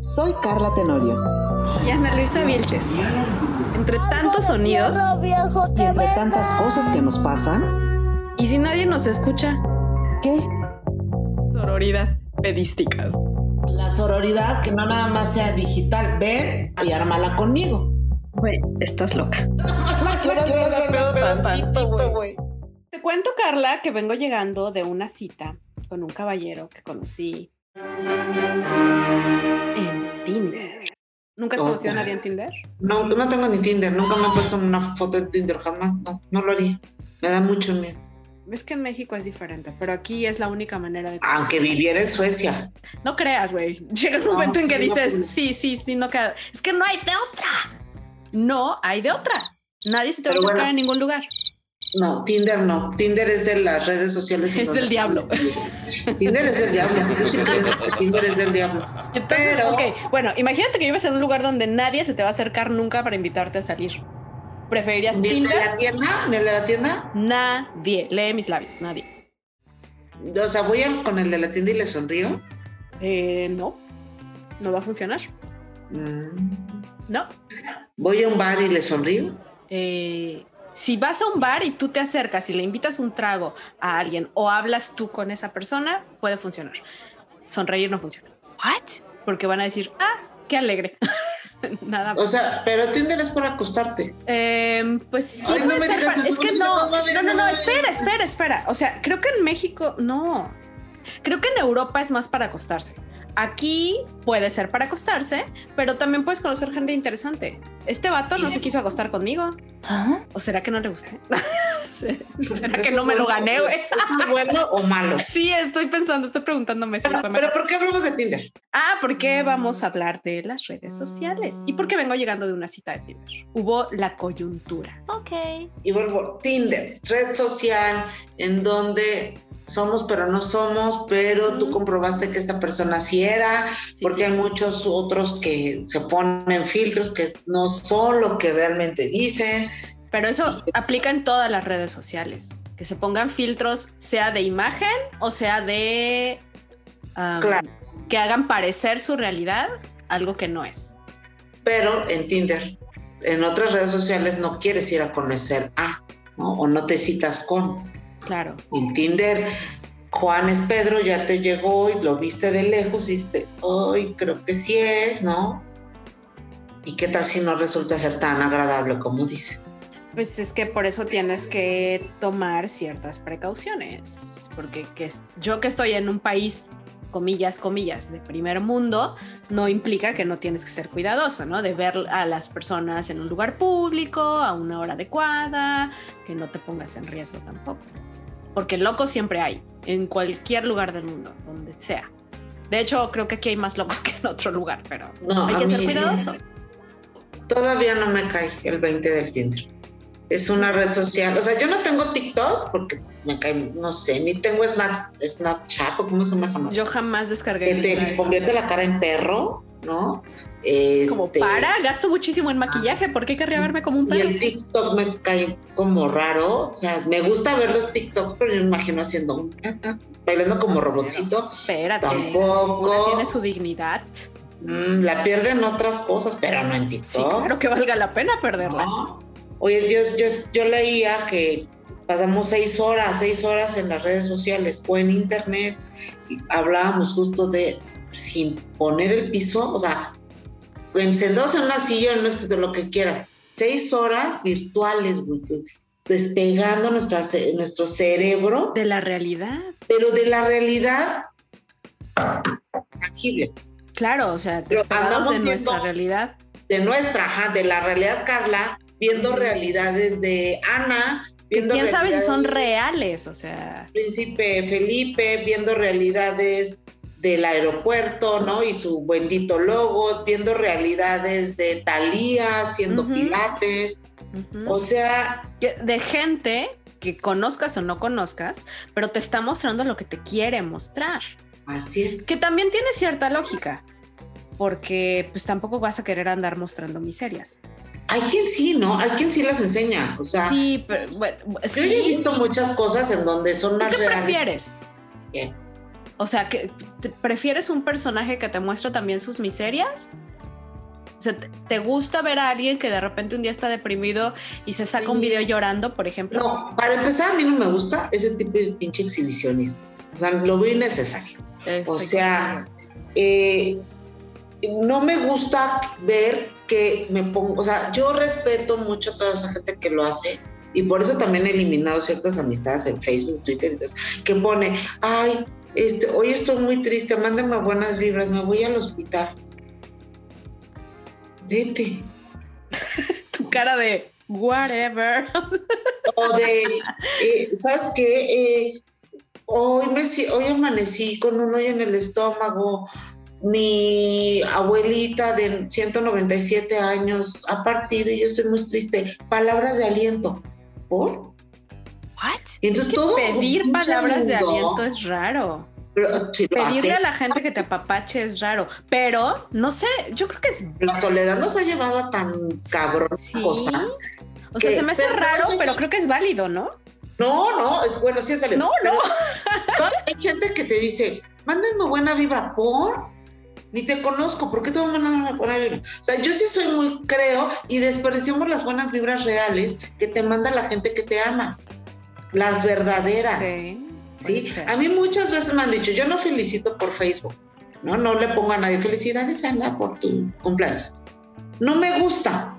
Soy Carla Tenorio. Y Ana Luisa Vilches. Entre tantos sonidos Y entre tantas cosas que nos pasan, y si nadie nos escucha, ¿qué? sororidad pedística. La sororidad que no nada más sea digital, ven y ármala conmigo. Güey, estás loca. Quiero hacer pedo tantito, güey. Te cuento, Carla, que vengo llegando de una cita con un caballero que conocí en Tinder. ¿Nunca has conocido a nadie en Tinder? No, no tengo ni Tinder, nunca me he puesto una foto en Tinder, jamás, no, no lo haría. Me da mucho miedo. Ves que en México es diferente, pero aquí es la única manera de... Aunque viviera en Suecia. No creas, güey. Llega un No, momento en que dices, sí, sí, sí, no queda. Es que no hay de otra. No hay de otra. Nadie se te va a bueno. en ningún lugar. No, Tinder no. Tinder es de las redes sociales. Es del diablo. Tinder es del diablo. Yo sí creo que Tinder es del diablo. Entonces, Pero- ok, bueno, imagínate que vives en un lugar donde nadie se te va a acercar nunca para invitarte a salir. ¿Preferirías ¿Ni el de Tinder? la tienda? ¿Ni el de la tienda? Nadie. Lee mis labios, nadie. O sea, voy con el de la tienda y le sonrío. Eh, no, no va a funcionar. Mm. No. Voy a un bar y le sonrío. Eh, si vas a un bar y tú te acercas y le invitas un trago a alguien o hablas tú con esa persona, puede funcionar. Sonreír no funciona. What? Porque van a decir, ah, qué alegre. Nada más. O sea, pero Tinder es por acostarte. Eh, pues sí, Ay, no puede me ser digas para- eso, es que no, no, no no, no, espera, espera, espera. O sea, creo que en México no. Creo que en Europa es más para acostarse. Aquí puede ser para acostarse, pero también puedes conocer gente interesante. Este vato no se quiso acostar conmigo. ¿Ah? ¿O será que no le gusté? ¿Será que ¿Eso no me lo gané, es bueno o malo? Sí, estoy pensando, estoy preguntándome si Pero, pero. ¿por qué hablamos de Tinder? Ah, porque vamos a hablar de las redes sociales y porque vengo llegando de una cita de Tinder. Hubo la coyuntura. Ok. Y vuelvo, Tinder, red social en donde somos pero no somos, pero tú comprobaste que esta persona sí era, Sí, porque sí, hay sí. muchos otros que se ponen filtros que no son lo que realmente dicen. Pero eso aplica en todas las redes sociales. Que se pongan filtros, sea de imagen o sea de... um, Claro. Que hagan parecer su realidad algo que no es. Pero en Tinder, en otras redes sociales no quieres ir a conocer a, ¿no? O no te citas con. Claro. En Tinder, Juan es Pedro, ya te llegó y lo viste de lejos y dijiste, ay, creo que sí es, ¿no? ¿Y qué tal si no resulta ser tan agradable como dice? Pues es que por eso tienes que tomar ciertas precauciones. Porque que yo que estoy en un país, comillas, comillas, de primer mundo, no implica que no tienes que ser cuidadoso, ¿no? De ver a las personas en un lugar público, a una hora adecuada, que no te pongas en riesgo tampoco. Porque locos siempre hay, en cualquier lugar del mundo, donde sea. De hecho, creo que aquí hay más locos que en otro lugar, pero No, hay que ser cuidadoso. Todavía no me cae el 20 del Tinder. Es una red social. O sea, yo no tengo TikTok porque me cae, no sé, ni tengo Snap, Snapchat o cómo se llama esa? Yo jamás descargué. Que te convierte la cara en perro, ¿no? Como Este, para, gasto muchísimo en maquillaje. ¿Por qué querría verme como un Y perro? el TikTok me cae como raro. O sea, me gusta ver los TikTok, pero me imagino haciendo un bailando como robotcito. Espérate. Tampoco. Tiene su dignidad. Mm, la pierden otras cosas, pero no en Sí, TikTok. claro que valga la pena perderla. ¿no? Oye, yo, yo, yo leía que pasamos seis horas, seis horas en las redes sociales o en internet y hablábamos justo de sin poner el piso, o sea, encendados en una silla, en un escritorio, lo que quieras, seis horas virtuales, güey, despegando nuestra, nuestro cerebro, De la realidad. pero de la realidad tangible, Claro, o sea, Pero andamos de nuestra viendo- realidad. de nuestra, ajá, de la realidad, Carla, viendo realidades de Ana, viendo quién sabe si son reales, o sea. Príncipe Felipe, viendo realidades del aeropuerto, ¿no? Y su bendito logo, viendo realidades de Thalía haciendo Ujú. pilates. ujú. O sea, De gente que conozcas o no conozcas, pero te está mostrando lo que te quiere mostrar. así es. Que también tiene cierta lógica. Porque pues tampoco vas a querer andar mostrando miserias. Hay quien sí, ¿no? Hay quien sí las enseña. O sea, Sí, pero bueno, yo sí. he visto muchas cosas en donde son ¿Tú más qué reales. prefieres? ¿Qué? O sea, que prefieres un personaje que te muestra también sus miserias. O sea, ¿te gusta ver a alguien que de repente un día está deprimido y se saca un video llorando, por ejemplo? No, para empezar, a mí no me gusta ese tipo de pinche exhibicionismo. O sea, lo veo innecesario. o sea, eh, no me gusta ver que me pongo, o sea, yo respeto mucho a toda esa gente que lo hace, y por eso también he eliminado ciertas amistades en Facebook, Twitter, que pone, ay, este, hoy estoy muy triste, mándame buenas vibras, me voy al hospital. Vete. tu cara de whatever. o de, eh, ¿sabes qué? Eh, hoy, me, hoy amanecí con un hoyo en el estómago. Mi abuelita de 197 años ha partido y yo estoy muy triste. Palabras de aliento. ¿Por? ¿What? Entonces, todo pedir palabras de aliento es raro. Pedirle a la gente que te apapache es raro, pero no sé, yo creo que es. La soledad nos ha llevado a tan cabrón cosas. O sea, se me hace raro, pero creo que es válido, ¿no? No, no, es bueno, sí es válido. No, no. hay gente que te dice, mándenme buena vibra por. Ni te conozco, ¿por qué te voy a mandar una buena vibra? O sea, yo sí soy muy, creo, y desperdiciamos las buenas vibras reales que te manda la gente que te ama. Las verdaderas. Sí. A mí muchas veces me han dicho, yo no felicito por Facebook, ¿no? No le pongo a nadie felicidades, Ana, por tu cumpleaños. No me gusta.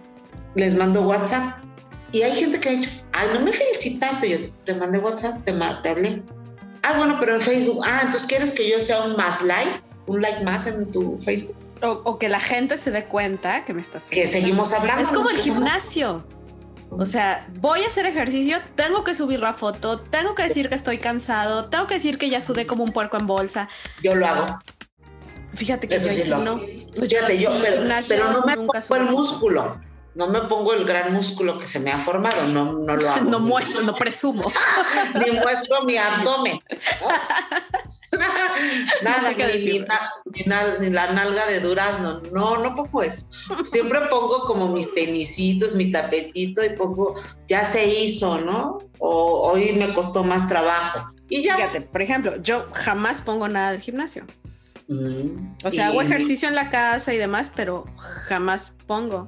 Les mando WhatsApp. Y hay gente que ha dicho, ay, no me felicitaste. Yo te mandé WhatsApp, te, te hablé. Ah, bueno, pero en Facebook. Ah, entonces quieres que yo sea un más like, un like más en tu Facebook. O, que la gente se dé cuenta que me estás. Que seguimos hablando. Es como el gimnasio. O sea, voy a hacer ejercicio, tengo que subir la foto, tengo que decir que estoy cansado, tengo que decir que ya sudé como un puerco en bolsa. Yo lo hago. Fíjate que yo sí no. Fíjate, yo, pero, no me pongo el músculo. No me pongo el gran músculo que se me ha formado, no, no lo hago. no muestro, no presumo. ni muestro mi abdomen. Nada, ni, ni, la nalga de durazno. No, no pongo eso. Siempre pongo como mis tenisitos, mi tapetito y pongo, ya se hizo, ¿no? O hoy me costó más trabajo. Y ya. Fíjate, por ejemplo, yo jamás pongo nada del gimnasio. Mm, o sea, hago ejercicio en la casa y demás, pero jamás pongo.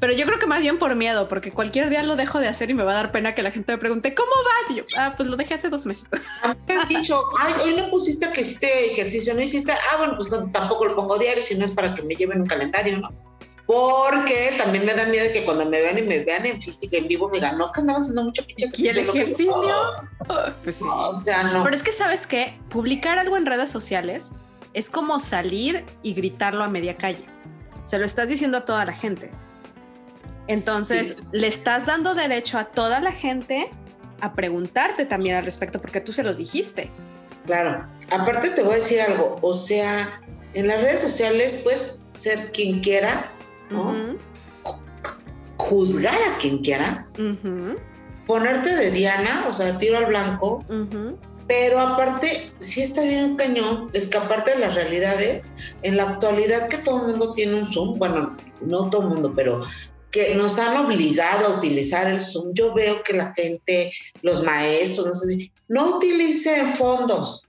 Pero yo creo que más bien por miedo, porque cualquier día lo dejo de hacer y me va a dar pena que la gente me pregunte, ¿cómo vas? Y yo, ah, pues lo dejé hace dos meses. Me han dicho, ay, hoy no pusiste que hiciste ejercicio, no hiciste, ah, bueno, pues tampoco lo pongo diario, si no es para que me lleven un calendario, ¿no? Porque también me da miedo de que cuando me vean y me vean en física, en vivo, me digan, no, que andaba haciendo mucho pinche ejercicio. ¿Y el ejercicio? pues sí. o sea, no. Pero es que, ¿sabes qué? Publicar algo en redes sociales es como salir y gritarlo a media calle. Se lo estás diciendo a toda la gente. Entonces, le estás dando derecho a toda la gente a preguntarte también al respecto, porque tú se los dijiste. Claro. Aparte te voy a decir algo, o sea, en las redes sociales puedes ser quien quieras, ¿no? Juzgar a quien quieras, ponerte de Diana, o sea, tiro al blanco, pero aparte, sí está bien cañón escaparte de las realidades. En la actualidad que todo el mundo tiene un Zoom, bueno, no todo el mundo, pero que nos han obligado a utilizar el Zoom. Yo veo que la gente, los maestros, no sé, no utilicen fondos.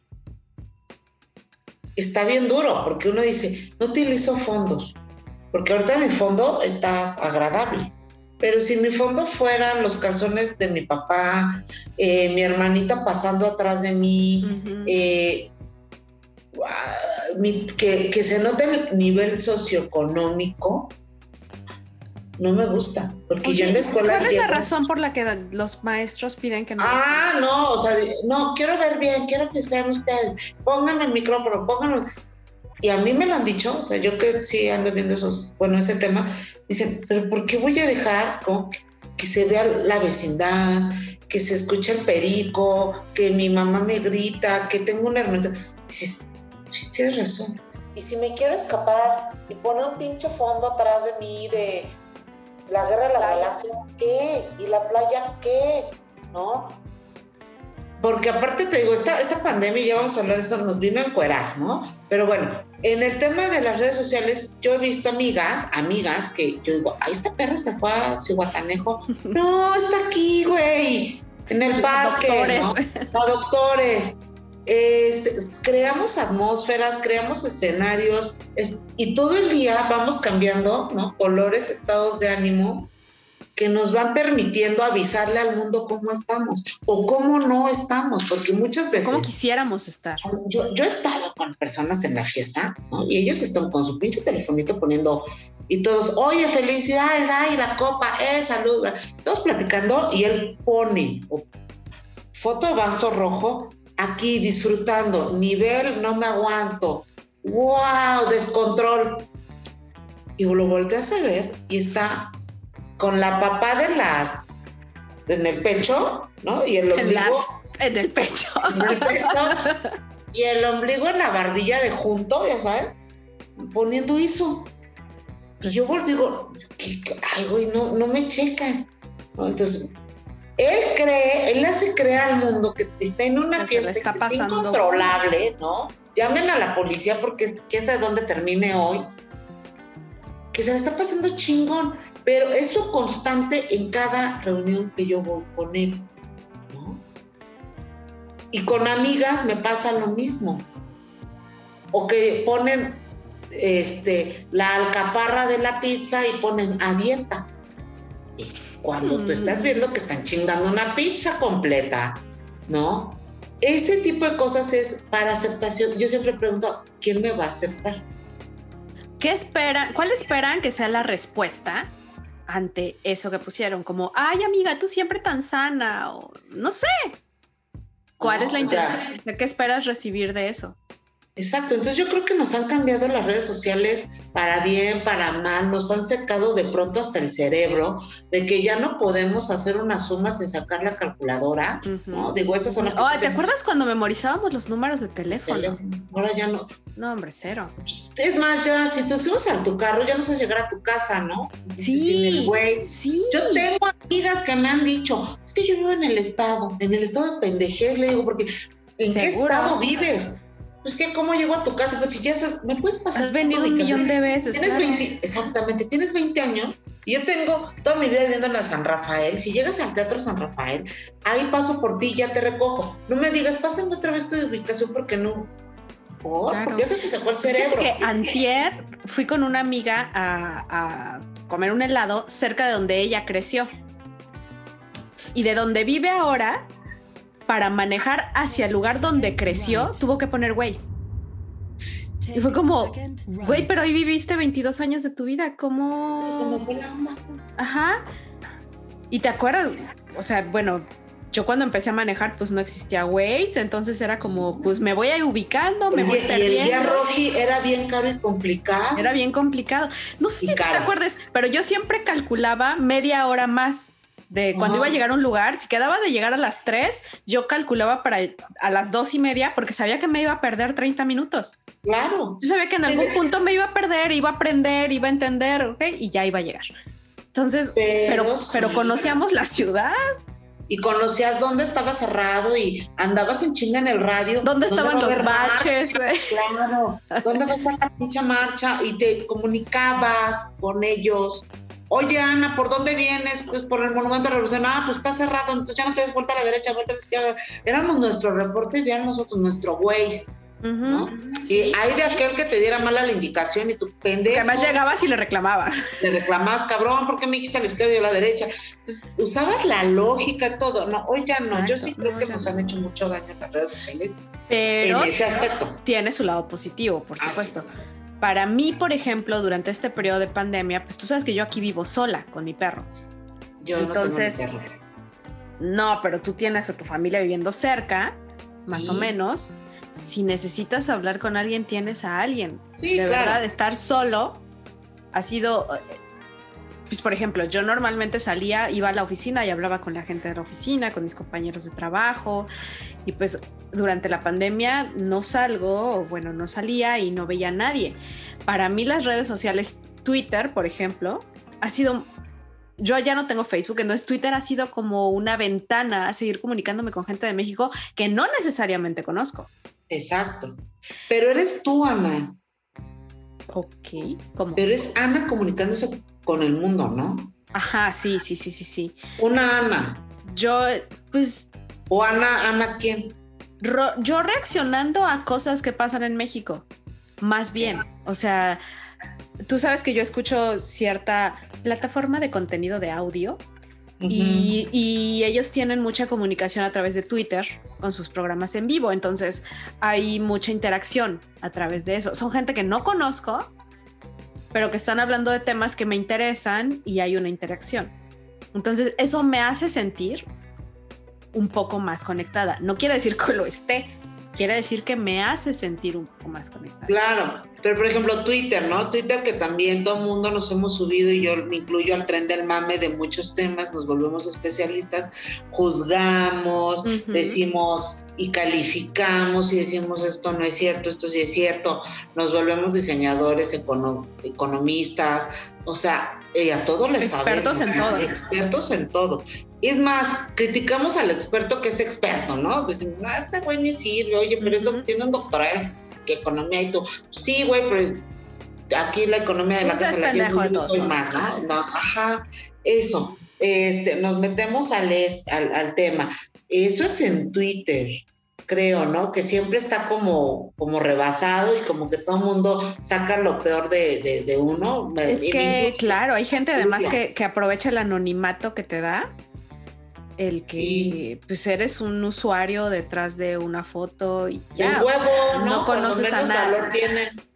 Está bien duro, porque uno dice, no utilizo fondos, porque ahorita mi fondo está agradable. Pero si mi fondo fueran los calzones de mi papá, eh, mi hermanita pasando atrás de mí, eh, que, que se note el nivel socioeconómico, no me gusta, porque yo en la escuela... ¿Cuál es la razón por la que los maestros piden que no? Ah, no, o sea, no, quiero ver bien, quiero que sean ustedes, pongan el micrófono, pónganlo. Y a mí me lo han dicho, o sea, yo que sí ando viendo esos, bueno, ese tema, dicen, pero ¿por qué voy a dejar que se vea la vecindad, que se escuche el perico, que mi mamá me grita, que tengo un hermano? Dices, sí, tienes razón. Y si me quiero escapar y pone un pinche fondo atrás de mí de la guerra de las galaxias, ¿qué? ¿Y la playa qué? ¿No? Porque aparte te digo, esta, esta pandemia, ya vamos a hablar de eso, nos vino a encuerar, ¿no? Pero bueno, en el tema de las redes sociales, yo he visto amigas, amigas, que yo digo, ay, esta perra se fue a Cihuatanejo. no, está aquí, güey, en el parque, doctores. ¿no? doctores. Este, creamos atmósferas, creamos escenarios y todo el día vamos cambiando, ¿no? Colores, estados de ánimo que nos van permitiendo avisarle al mundo cómo estamos o cómo no estamos, porque muchas veces... ¿Cómo quisiéramos estar? Yo, yo he estado con personas en la fiesta, ¿no? Y ellos están con su pinche telefonito poniendo, y todos, oye, felicidades, ay, la copa, eh, salud, todos platicando, y él pone foto de vaso rojo, aquí disfrutando, nivel, no me aguanto, wow, descontrol. Y lo volteas a ver y está con la papá de las en el pecho, ¿no? Y el ombligo en, el pecho. En el pecho. y el ombligo en la barbilla de junto, ya sabes, poniendo eso. Y yo digo, ¿qué, ay, güey, no, no me checan. Entonces, él cree, él hace creer al mundo que está en una fiesta está que incontrolable, ¿no? Llamen a la policía porque quién sabe dónde termine hoy. Que se le está pasando chingón. Pero eso constante en cada reunión que yo voy con él. ¿no? Y con amigas me pasa lo mismo. O que ponen este, la alcaparra de la pizza y ponen a dieta. Cuando tú estás mm. viendo que están chingando una pizza completa, ¿no? Ese tipo de cosas es para aceptación. Yo siempre pregunto, ¿quién me va a aceptar? ¿Qué esperan? ¿Cuál esperan que sea la respuesta ante eso que pusieron, como, ay amiga, tú siempre tan sana, o no sé. ¿Cuál es la intención? ¿Qué esperas recibir de eso? Exacto, entonces yo creo que nos han cambiado las redes sociales para bien, para mal, nos han secado de pronto hasta el cerebro, de que ya no podemos hacer una suma sin sacar la calculadora, ¿no? Digo, esas son... Oh, ¿Te acuerdas cuando memorizábamos los números de teléfono? Ahora ya no. No, hombre, cero. Es más, ya si te subes a tu carro, ya no sabes llegar a tu casa, ¿no? Sí, sí. Yo tengo amigas que me han dicho, es que yo vivo en el estado, en el estado de pendejez, le digo, porque ¿en qué estado vives? Pues que, ¿cómo llego a tu casa? Pues si ya sabes, ¿me puedes pasar? Has venido un millón de veces. Tienes 20, exactamente, tienes 20 años y yo tengo toda mi vida viviendo en la San Rafael. Si llegas al Teatro San Rafael, ahí paso por ti, ya te recojo. No me digas, pásame otra vez tu ubicación porque no. ¿Por? Porque se te sacó el cerebro. Que antier fui con una amiga a, a comer un helado cerca de donde ella creció. Y de donde vive ahora, para manejar hacia el lugar donde creció, tuvo que poner Waze. Y fue como, güey, pero ahí viviste 22 años de tu vida, ¿cómo? Ajá. Y te acuerdas, o sea, bueno, yo cuando empecé a manejar, pues no existía Waze, entonces era como, pues me voy a ir ubicando, me voy a Y el día Rocky era bien caro y complicado. Era bien complicado. No sé si te acuerdas, pero yo siempre calculaba media hora más de cuando iba a llegar a un lugar, si quedaba de llegar a las 3, yo calculaba para a las dos y media porque sabía que me iba a perder 30 minutos. Claro. Yo sabía que en algún punto me iba a perder, iba a aprender, iba a entender, ¿ok? Y ya iba a llegar. Entonces, pero, pero, conocíamos la ciudad. Y conocías dónde estaba cerrado y andabas en chinga en el radio. ¿Dónde, estaban los baches? Claro. ¿Dónde va a estar la pincha marcha? Y te comunicabas con ellos Oye, Ana, ¿por dónde vienes? Pues por el Monumento de la Revolución. Ah, pues está cerrado, entonces ya no te des vuelta a la derecha, vuelta a la izquierda. Éramos nuestro reporte y nosotros nuestro Waze. ¿no? y hay de aquel que te diera mala la indicación y tú pendejo. Además llegabas y le reclamabas. Le reclamabas, cabrón, ¿por qué me dijiste a la izquierda y a la derecha? Entonces, usabas la lógica, y todo. No, hoy ya no. Yo sí creo que nos han hecho mucho daño en las redes sociales. Pero en ese aspecto. Tiene su lado positivo, por supuesto. Para mí, por ejemplo, durante este periodo de pandemia, pues tú sabes que yo aquí vivo sola con mi perro. Yo Entonces, no, tengo no, pero tú tienes a tu familia viviendo cerca, más o menos. Si necesitas hablar con alguien, tienes a alguien. Sí, de claro. verdad, estar solo ha sido pues por ejemplo, yo normalmente salía, iba a la oficina y hablaba con la gente de la oficina, con mis compañeros de trabajo, y pues durante la pandemia no salgo, bueno, no salía y no veía a nadie. Para mí las redes sociales, Twitter, por ejemplo, ha sido yo ya no tengo Facebook, entonces Twitter ha sido como una ventana a seguir comunicándome con gente de México que no necesariamente conozco. Exacto. Pero eres tú, Ana. Ok, ¿cómo? Pero es Ana comunicándose con el mundo, ¿no? Ajá, sí, sí, sí, sí, sí. Una Ana. Yo, pues... ¿O Ana, Ana quién? yo reaccionando a cosas que pasan en México, más bien. O sea, tú sabes que yo escucho cierta plataforma de contenido de audio y, ellos tienen mucha comunicación a través de Twitter con sus programas en vivo, entonces hay mucha interacción a través de eso. Son gente que no conozco, pero que están hablando de temas que me interesan y hay una interacción. Entonces eso me hace sentir un poco más conectada. No quiere decir que lo esté, quiere decir que me hace sentir un poco más conectada. Claro, pero por ejemplo Twitter, ¿no? Twitter que también todo el mundo nos hemos subido y yo me incluyo al tren del mame de muchos temas, nos volvemos especialistas, juzgamos, decimos y calificamos y decimos esto no es cierto, esto sí es cierto, nos volvemos diseñadores, economistas, o sea, eh, a todos les Expertos en todo. Expertos en todo. Es más, criticamos al experto que es experto, ¿no? Decimos, ah, este güey ni sirve, oye, pero eso tiene un doctorado que economía y tú. Sí, güey, pero aquí la economía de la casa la yo soy más, ¿no? ¿no? Ajá, eso. Este, nos metemos al, al, al tema. Eso es en Twitter creo, ¿no? Que siempre está como, como rebasado y como que todo el mundo saca lo peor de, de, uno. Es que, claro, hay gente además que, que, aprovecha el anonimato que te da. El que pues eres un usuario detrás de una foto y ya. El huevo, ¿no? No conoces a nadie.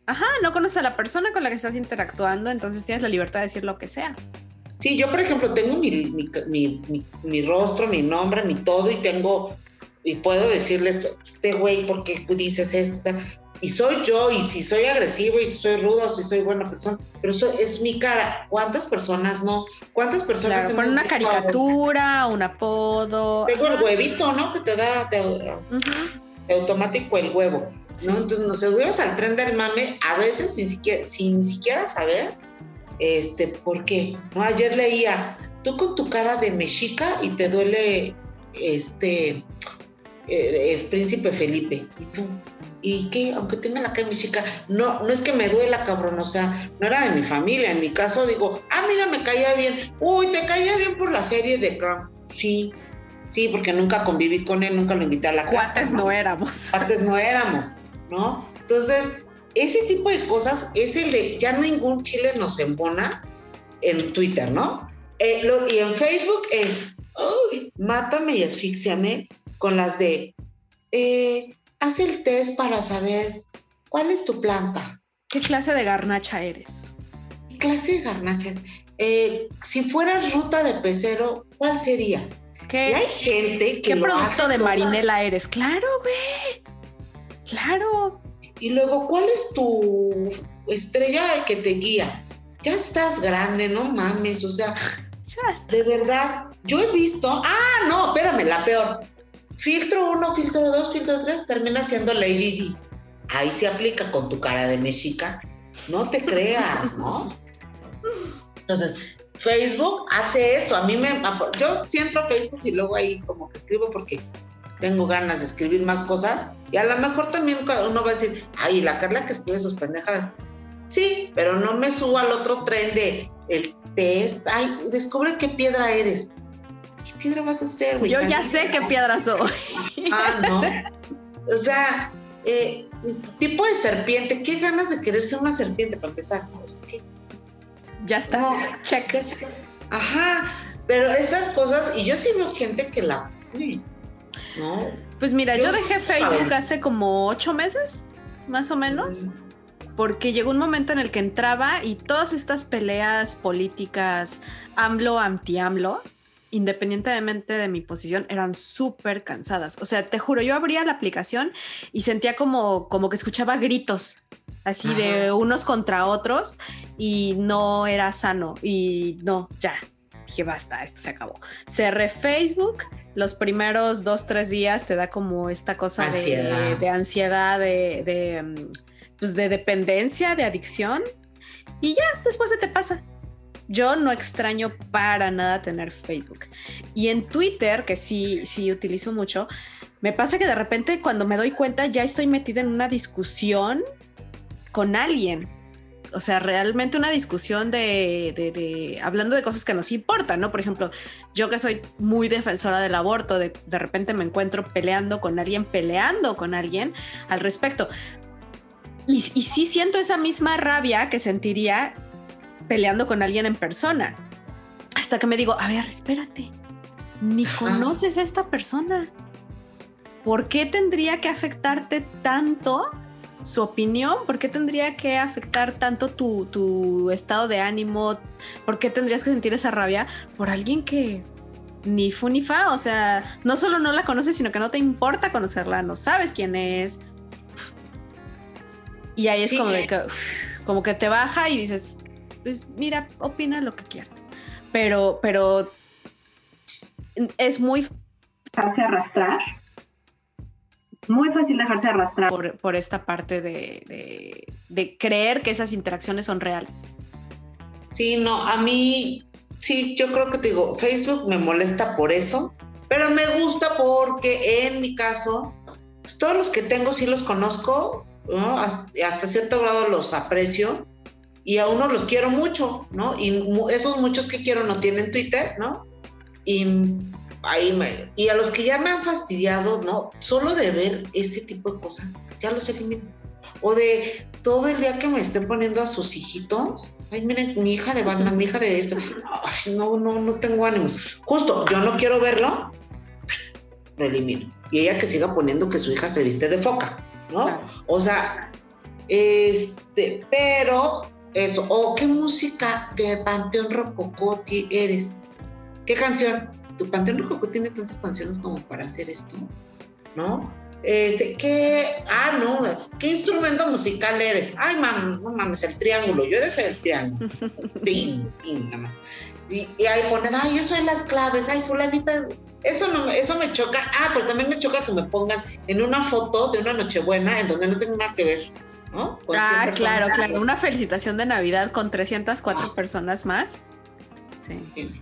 Ajá, no conoces a la persona con la que estás interactuando, entonces tienes la libertad de decir lo que sea. Sí, yo por ejemplo tengo mi, mi, mi, mi, rostro, mi nombre, mi todo y tengo y puedo decirles, este güey, ¿por qué dices esto? Y soy yo, y si soy agresivo, y si soy rudo, si soy buena persona, pero eso es mi cara. ¿Cuántas personas no? ¿Cuántas personas claro, una caricatura, un apodo. Tengo el huevito, ¿no? Que te da de, automático el huevo. ¿no? Entonces nos subimos al tren del mame, a veces sin siquiera, sin siquiera saber este, por qué. ¿no? Ayer leía, tú con tu cara de mexica y te duele este eh, el príncipe Felipe. ¿Y tú? ¿Y qué? Aunque tenga la cara chica, no, no es que me duela, cabrón, o sea, no era de mi familia. En mi caso digo, ah, mira, me caía bien. Uy, te caía bien por la serie de Crown. Sí, sí, porque nunca conviví con él, nunca lo invité a la casa. Cuates ¿no? no éramos. Cuates no éramos, ¿no? Entonces, ese tipo de cosas es el de, ya ningún chile nos embona en Twitter, ¿no? Eh, y en Facebook es, uy, mátame y asfixiame con las de, eh, haz el test para saber cuál es tu planta. ¿Qué clase de garnacha eres? ¿Qué clase de garnacha? Eh, si fueras ruta de pecero, ¿cuál serías? ¿Qué, y hay gente que ¿Qué producto de marinela eres? Claro, güey. Claro. Y luego, ¿cuál es tu estrella que te guía? Ya estás grande, no mames, o sea, de verdad, yo he visto, ah, no, espérame, la peor Filtro 1, filtro 2, filtro 3, termina siendo Lady D. Ahí se aplica con tu cara de mexica. No te creas, ¿no? Entonces, Facebook hace eso. A mí me. Yo sí entro a Facebook y luego ahí como que escribo porque tengo ganas de escribir más cosas. Y a lo mejor también uno va a decir, ay, la Carla que escribe sus pendejadas. Sí, pero no me subo al otro tren de el test. Ay, descubre qué piedra eres. ¿Qué piedra vas a hacer, güey? Yo ya sé qué piedra soy. Ah, no. O sea, eh, tipo de serpiente, qué ganas de querer ser una serpiente para empezar. Ya está. Check. Ajá, pero esas cosas, y yo sí veo gente que la ¿no? Pues mira, yo, dejé Facebook hace como ocho meses, más o menos. Porque llegó un momento en el que entraba y todas estas peleas políticas, AMLO, anti-AMLO, independientemente de mi posición, eran súper cansadas. O sea, te juro, yo abría la aplicación y sentía como, como que escuchaba gritos así de unos contra otros y no era sano. Y no, ya, dije, basta, esto se acabó. Cerré Facebook. Los primeros dos, tres días te da como esta cosa De, de, ansiedad, de, de, mm, pues de dependencia, de adicción. Y ya, después se te pasa. Yo no extraño para nada tener Facebook. Y en Twitter, que sí, sí utilizo mucho, me pasa que de repente cuando me doy cuenta ya estoy metida en una discusión con alguien. o sea, realmente una discusión de, de, hablando de cosas que nos importan, ¿no? Por ejemplo, yo que soy muy defensora del aborto, de, de repente me encuentro peleando con alguien, peleando con alguien al respecto. Y, y sí siento esa misma rabia que sentiría peleando con alguien en persona. Hasta que me digo, a ver, espérate, ni conoces a esta persona. ¿Por qué tendría que afectarte tanto su opinión? ¿Por qué tendría que afectar tanto tu, tu, estado de ánimo? ¿Por qué tendrías que sentir esa rabia por alguien que ni fu ni fa? O sea, no solo no la conoces, sino que no te importa conocerla, no sabes quién es. Y ahí es sí. como, de que, como que te baja y dices, pues mira, opina lo que quieras. Pero, pero es muy dejarse arrastrar. Muy fácil dejarse arrastrar. Por, por esta parte de, de, de, creer que esas interacciones son reales. Sí, no, a mí, sí, yo creo que te digo, Facebook me molesta por eso, pero me gusta porque en mi caso, pues, todos los que tengo sí los conozco, ¿no? hasta, hasta cierto grado los aprecio y a unos los quiero mucho, ¿no? Y esos muchos que quiero no tienen Twitter, ¿no? Y ahí me, y a los que ya me han fastidiado, ¿no? Solo de ver ese tipo de cosas, ya los elimino. O de todo el día que me estén poniendo a sus hijitos, ay, miren, mi hija de Batman, mi hija de esto, ay, no, no, no tengo ánimos. Justo, yo no quiero verlo, lo elimino. Y ella que siga poniendo que su hija se viste de foca, ¿no? Claro. O sea, este, pero eso, o oh, qué música de Panteón Rococó eres. ¿Qué canción? Tu Panteón Rococó tiene tantas canciones como para hacer esto, ¿no? Este, ¿qué? Ah, no, ¿qué instrumento musical eres? Ay, mam, no mames, el triángulo, yo eres el triángulo. tin, tin, y, y, ahí ponen, ay, eso en las claves, ay, fulanita, eso no, eso me choca. Ah, pero también me choca que me pongan en una foto de una Nochebuena en donde no tengo nada que ver. ¿No? Con ah, claro, claro. Una felicitación de Navidad con 304 ah. personas más. Sí.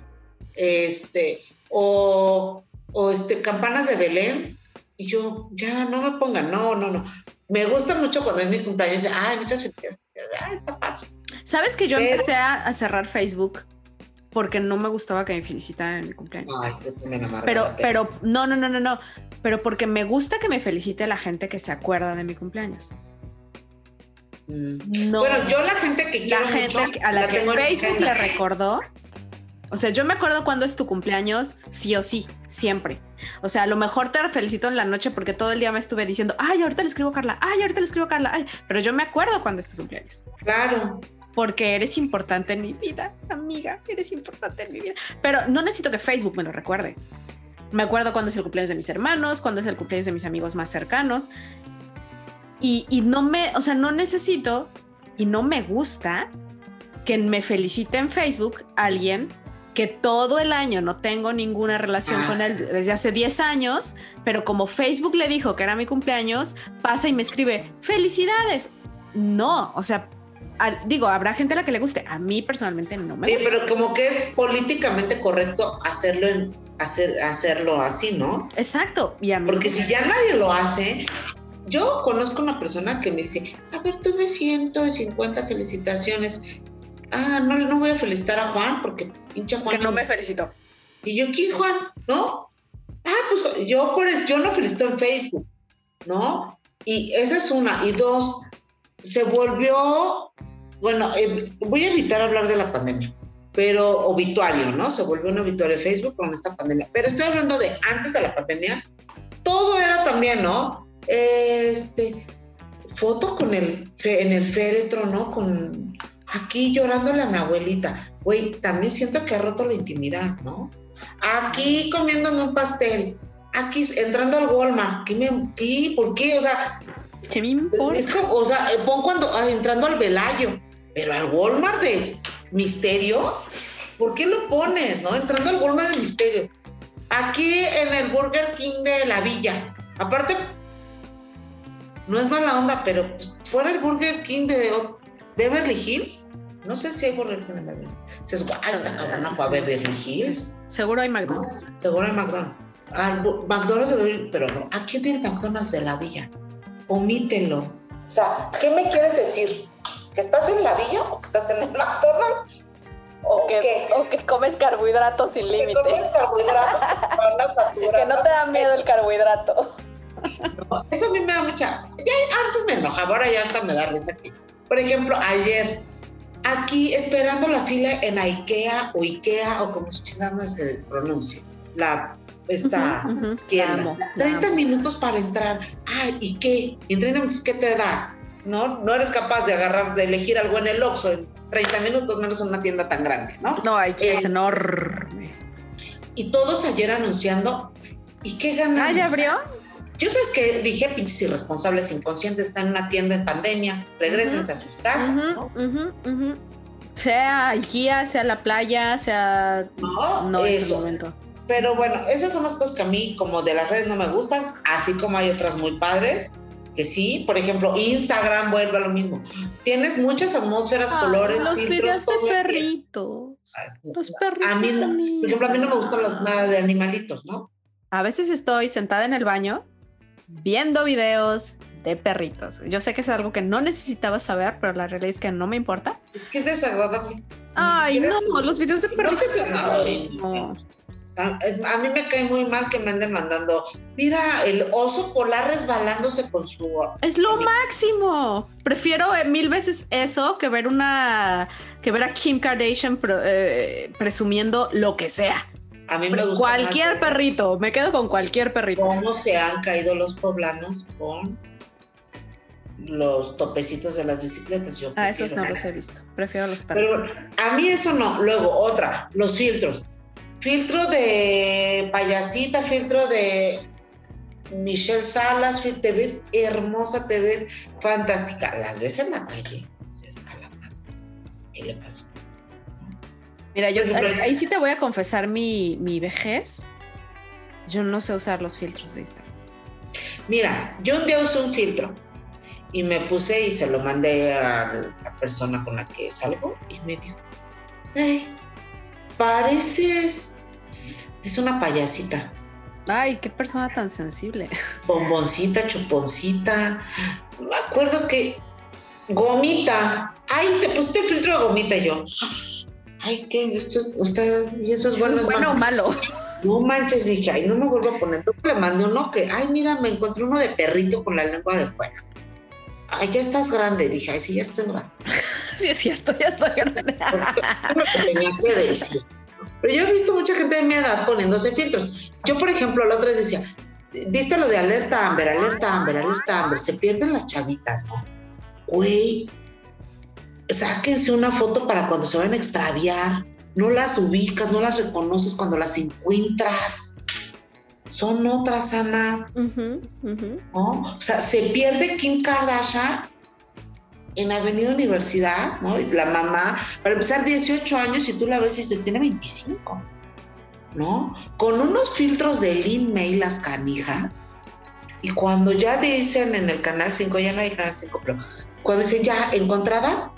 Este, o, o este, campanas de Belén. Y yo, ya, no me pongan, no, no, no. Me gusta mucho cuando es mi cumpleaños. Ay, muchas felicidades. Ay, está padre. ¿Sabes que yo Pero, empecé a, a, cerrar Facebook? Porque no me gustaba que me felicitaran en mi cumpleaños. Ay, tú también Pero, pero, no, no, no, no, no. Pero porque me gusta que me felicite la gente que se acuerda de mi cumpleaños. No. Bueno, yo la gente que quiero la gente mucho, a la, la que Facebook le recordó. O sea, yo me acuerdo cuando es tu cumpleaños, sí o sí, siempre. O sea, a lo mejor te felicito en la noche porque todo el día me estuve diciendo, ay, ahorita le escribo a Carla, ay, ahorita le escribo a Carla, ay, pero yo me acuerdo cuando es tu cumpleaños. Claro. Porque eres importante en mi vida, amiga, eres importante en mi vida. Pero no necesito que Facebook me lo recuerde. Me acuerdo cuando es el cumpleaños de mis hermanos, cuando es el cumpleaños de mis amigos más cercanos. Y, y, no me, o sea, no necesito y no me gusta que me felicite en Facebook alguien que todo el año no tengo ninguna relación ah. con él desde hace 10 años, pero como Facebook le dijo que era mi cumpleaños, pasa y me escribe, felicidades. No, o sea, al, digo, habrá gente a la que le guste, a mí personalmente no me sí, gusta. pero como que es políticamente correcto hacerlo en, hacer, hacerlo así, ¿no? Exacto. Y a mí Porque si ya nadie lo hace, yo conozco una persona que me dice, a ver, tuve 150 felicitaciones. Ah, no, no voy a felicitar a Juan porque pinche Juan. Que no me felicitó. Y yo, ¿quién Juan? ¿No? Ah, pues yo, por, yo no felicito en Facebook, ¿no? Y esa es una. Y dos, se volvió, bueno, eh, voy a evitar hablar de la pandemia, pero obituario, ¿no? Se volvió un obituario de Facebook con esta pandemia. Pero estoy hablando de antes de la pandemia, todo era también, ¿no? Este, foto con el, en el féretro, ¿no? Con aquí llorándole a mi abuelita. Güey, también siento que ha roto la intimidad, ¿no? Aquí comiéndome un pastel. Aquí entrando al Walmart. ¿Qué me, qué, ¿Por qué? O sea, ¿qué me importa? Es como, o sea, pon cuando entrando al Velayo, pero al Walmart de misterios. ¿Por qué lo pones, no? Entrando al Walmart de misterios. Aquí en el Burger King de la Villa. Aparte, no es mala onda, pero pues, fuera el Burger King de Beverly Hills, no sé si hay Burger King en Beverly Hills. Dices, guau, esta cabrona fue a Beverly Hills. Seguro hay McDonald's. No, seguro hay McDonald's. Al McDonald's de Beverly pero no. ¿A quién tiene McDonald's de la villa? Omítelo. O sea, ¿qué me quieres decir? ¿Que estás en la villa o que estás en el McDonald's? O que, o que comes carbohidratos sin Que límite. comes carbohidratos que te van a saturar. Que no te da miedo el carbohidrato. No, Eso a mí me da mucha. Ya antes me enojaba, ahora ya hasta me da risa que. Por ejemplo, ayer, aquí esperando la fila en IKEA o IKEA o como su chingada se pronuncia. La esta tienda. La amo, la 30 amo. minutos para entrar. Ay, ¿y qué? ¿Y en 30 minutos qué te da? ¿No? No eres capaz de agarrar, de elegir algo en el Oxxo en 30 minutos, menos en una tienda tan grande, ¿no? No, aquí es Es- enorme. Y todos ayer anunciando. ¿Y qué ganan? Ah, ¿ya abrió? Yo sabes que dije, pinches irresponsables, inconscientes, están en una tienda en pandemia, regresense a sus casas, ¿no? Ujú, ujú, ujú. Sea sea la playa, sea... No, No es el eso. momento. Pero bueno, esas son las cosas que a mí, como de las redes, no me gustan, así como hay otras muy padres, que sí, por ejemplo, Instagram vuelve a lo mismo. Tienes muchas atmósferas, colores, los filtros, videos todo de el tiempo. perritos. Los perritos. A mí, en por ejemplo, a mí no me gustan los nada de animalitos, ¿no? A veces estoy sentada en el baño viendo videos de perritos. Yo sé que es algo que no necesitaba saber, pero la realidad es que no me importa. Es que es desagradable. Ay, no, los videos de perritos. no. A, mí me cae muy mal que me anden mandando, mira, el oso polar resbalándose con su... Es lo máximo. Prefiero eh, mil veces eso que ver una que ver a Kim Kardashian eh, presumiendo lo que sea. A mí me gusta Cualquier más perrito. Me quedo con cualquier perrito. cómo se han caído los poblanos con los topecitos de las bicicletas. Yo Ah, esos no los he visto. Prefiero los perritos. Pero a mí eso no. Luego, otra, los filtros. Filtro de payasita, filtro de Michelle Salas, te ves hermosa, te ves fantástica. Las ves en la calle. dices, "A la madre, ¿Qué le pasó? Mira, yo ahí, ahí sí te voy a confesar mi, mi vejez. Yo no sé usar los filtros de Instagram. Mira, yo un día usé un filtro y me puse y se lo mandé a la persona con la que salgo y me dijo, ay, pareces, es una payasita, Ay, qué persona tan sensible. bomboncita, chuponcita, me acuerdo que gomita, ay, te pusiste el filtro de gomita y yo, ay, ¿qué? Esto es, usted, y eso es bueno, es bueno o malo. No manches, dije, ay, no me vuelvo a poner. Le mandé uno que, ay, mira, me encontré uno de perrito con la lengua de fuera. Ay, ya estás grande. Dije, ay, sí, ya estoy grande. Sí, es cierto, ya soy grande. Es lo que tenía que decir. Pero yo he visto mucha gente de mi edad poniéndose filtros. Yo, por ejemplo, la otra vez decía, ¿viste lo de alerta Amber, alerta Amber, alerta Amber? Se pierden las chavitas, ¿no? Güey, sáquense una foto para cuando se vayan a extraviar. No las ubicas, no las reconoces cuando las encuentras. Son otras, Ana. ¿no? O sea, se pierde Kim Kardashian en Avenida Universidad, ¿no? Y la mamá, para empezar, 18 años y tú la ves y dices, tiene 25, ¿no? Con unos filtros de Lin May, las canijas. Y cuando ya dicen en el canal 5, ya no hay canal 5, pero cuando dicen ya encontrada,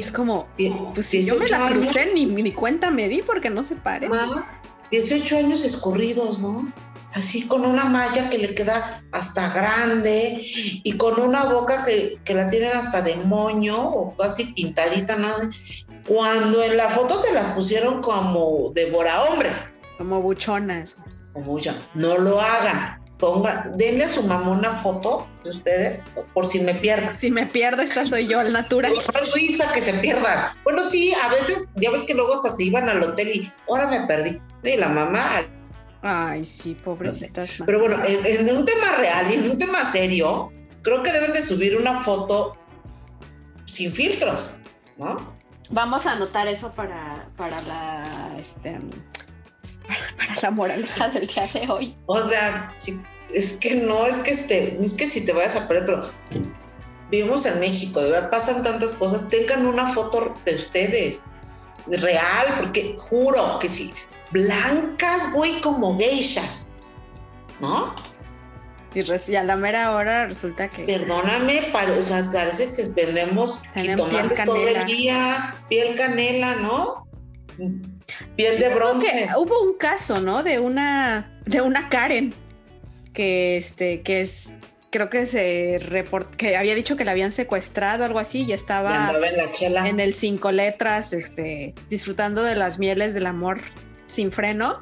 Es como, pues si yo me 18 la años crucé, ni, ni cuenta me di porque no se parece. más, 18 años escurridos, ¿no? Así con una malla que le queda hasta grande y con una boca que, que la tienen hasta de moño o casi pintadita, nada. Cuando en la foto te las pusieron como devora hombres, Como buchonas. como ya, no lo hagan. Pongan, denle a su mamá una foto de ustedes por si me pierdan. Si me pierdo, esta soy yo, al natural. No es risa que se pierdan. Bueno, sí, a veces, ya ves que luego hasta se iban al hotel y ahora me perdí. Y la mamá Ay, sí, pobrecitas. Pero bueno, en un tema real y en un tema serio, creo que deben de subir una foto sin filtros, ¿no? Vamos a anotar eso para, para la este para, para la moraleja del día de hoy. O sea, es que no es que este, es que si te vayas a perder, pero vivimos en México, de verdad pasan tantas cosas, tengan una foto de ustedes real, porque juro que sí, blancas, güey, como geishas, ¿no? Y, y a la mera hora resulta que Perdóname, pare- o sea, parece que vendemos jitomates todo el día, piel canela, ¿no? Piel de bronce. hubo un caso, ¿no? De una de una Karen que este que es creo que se report que había dicho que la habían secuestrado algo así y Y estaba andaba en la chela. en el cinco letras, este, disfrutando de las mieles del amor sin freno.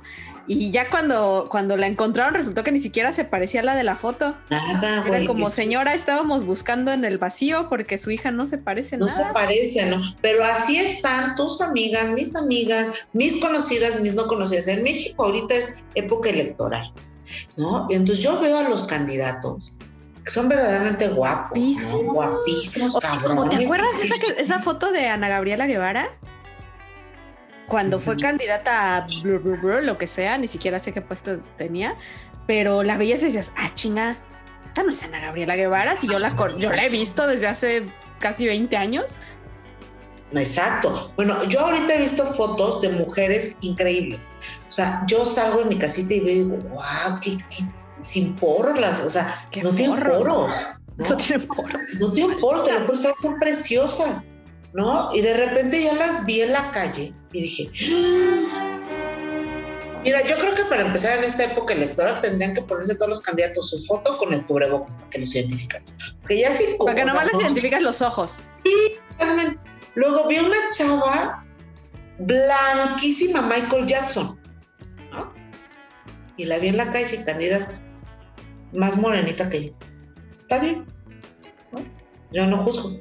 Y ya cuando, cuando la encontraron, resultó que ni siquiera se parecía a la de la foto. Nada, Era como señora, estábamos buscando en el vacío porque su hija no se parece No se nada. parece, ¿no? Pero así están tus amigas, mis amigas, mis conocidas, mis no conocidas. En México ahorita es época electoral, ¿no? Entonces yo veo a los candidatos que son verdaderamente guapos, ¿no? Guapísimos. guapísimos, Oye, cabrones. te acuerdas esa, que- esa foto de Ana Gabriela Guevara? Cuando fue candidata a blu, blu, blu, lo que sea, ni siquiera sé qué puesto tenía, pero la veías y decías, ah, chinga, esta no es Ana Gabriela Guevara, si yo la, yo la he visto desde hace casi 20 años. Exacto. Bueno, yo ahorita he visto fotos de mujeres increíbles. O sea, yo salgo de mi casita y veo, wow, qué, qué- sin poros las, o sea, no tienen poros. No, ¿no? tiene poros. No tienen poros, te lo juro, son preciosas, ¿no? Y de repente ya las vi en la calle y dije, "Ah". mira, yo creo que para empezar en esta época electoral tendrían que ponerse todos los candidatos su foto con el cubrebocas para que los identifiquen. Porque ya sí, Para que nomás les identificas los ojos. Realmente. Luego vi una chava blanquísima, Michael Jackson, ¿no? Y la vi en la calle, candidata, más morenita que yo. Está bien, ¿no? Yo no juzgo,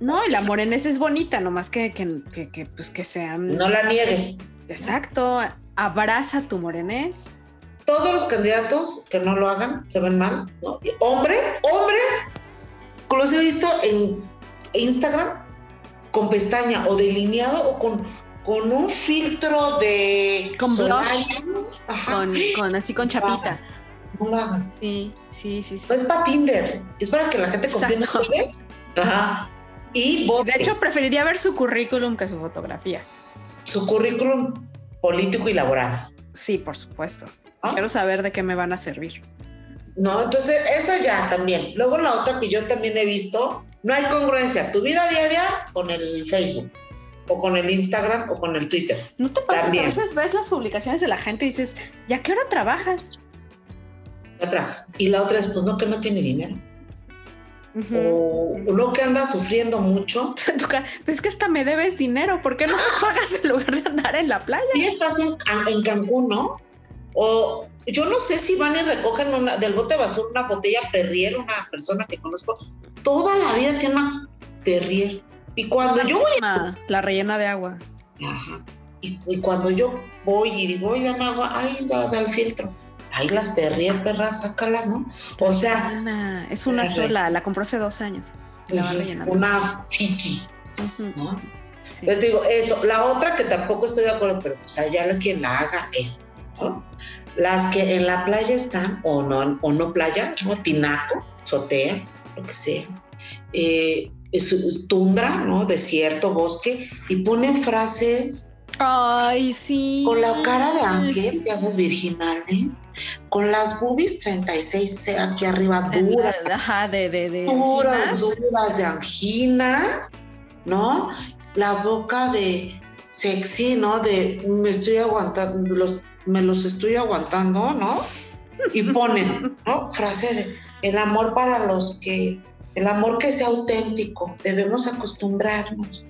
No, y la morenés es bonita, nomás que, que, que, que, pues que sean. no la niegues. Exacto. Abraza tu morenés. Todos los candidatos que no lo hagan se ven mal, ¿no? Hombres, hombres, los he visto en Instagram con pestaña o delineado o con, con un filtro de Con blush. Con, con así con chapita. No lo hagan. Sí, sí, sí. sí. No es para Tinder, es para que la gente confíe en ustedes. Ajá. Y vote. De hecho, preferiría ver su currículum que su fotografía. su currículum político y laboral. Sí, por supuesto. Ah. Quiero saber de qué me van a servir. ¿No? Entonces, eso ya también. Luego la otra que yo también he visto, no hay congruencia. Tu vida diaria con el Facebook, o con el Instagram, o con el Twitter. ¿No te pasa También. que a veces ves las publicaciones de la gente y dices, ¿ya qué hora trabajas? Ya trabajas. Y la otra es, pues no, que no tiene dinero. O no que anda sufriendo mucho. Pues es que hasta me debes dinero, ¿por qué no me pagas en lugar de andar en la playa? Y estás en, en Cancún, ¿no? O yo no sé si van y recogen una- del bote de basura una botella Perrier, una persona que conozco, toda la vida tiene una Perrier. Y cuando yo voy, Ah, la rellena de agua. Ajá. y, y cuando yo voy y digo, oye, dame agua, ay, da, da el filtro. Ahí las Perrier, perras, sácalas, ¿no? O sea, Una- es una la re- sola, la compró hace dos años. La rellenando. una Fiji, ¿no? sí. Les digo, eso. La otra que tampoco estoy de acuerdo, pero pues allá la quien la haga es, ¿no? Las que en la playa están, o no, o no playa, ¿no? Tinaco, sotea, lo que sea. Eh, es- es tundra, ¿no? Desierto, bosque, y ponen frases Ay, sí. con la cara de ángel, ya sabes, virginal, ¿eh? Con las boobies 36 aquí arriba, duras, Ajá, de, de, de duras, duras de anginas, ¿no? La boca de sexy, ¿no? De me estoy aguantando, los, me los estoy aguantando, ¿no? Y ponen, ¿no? Frase de el amor para los que, el amor que sea auténtico, debemos acostumbrarnos,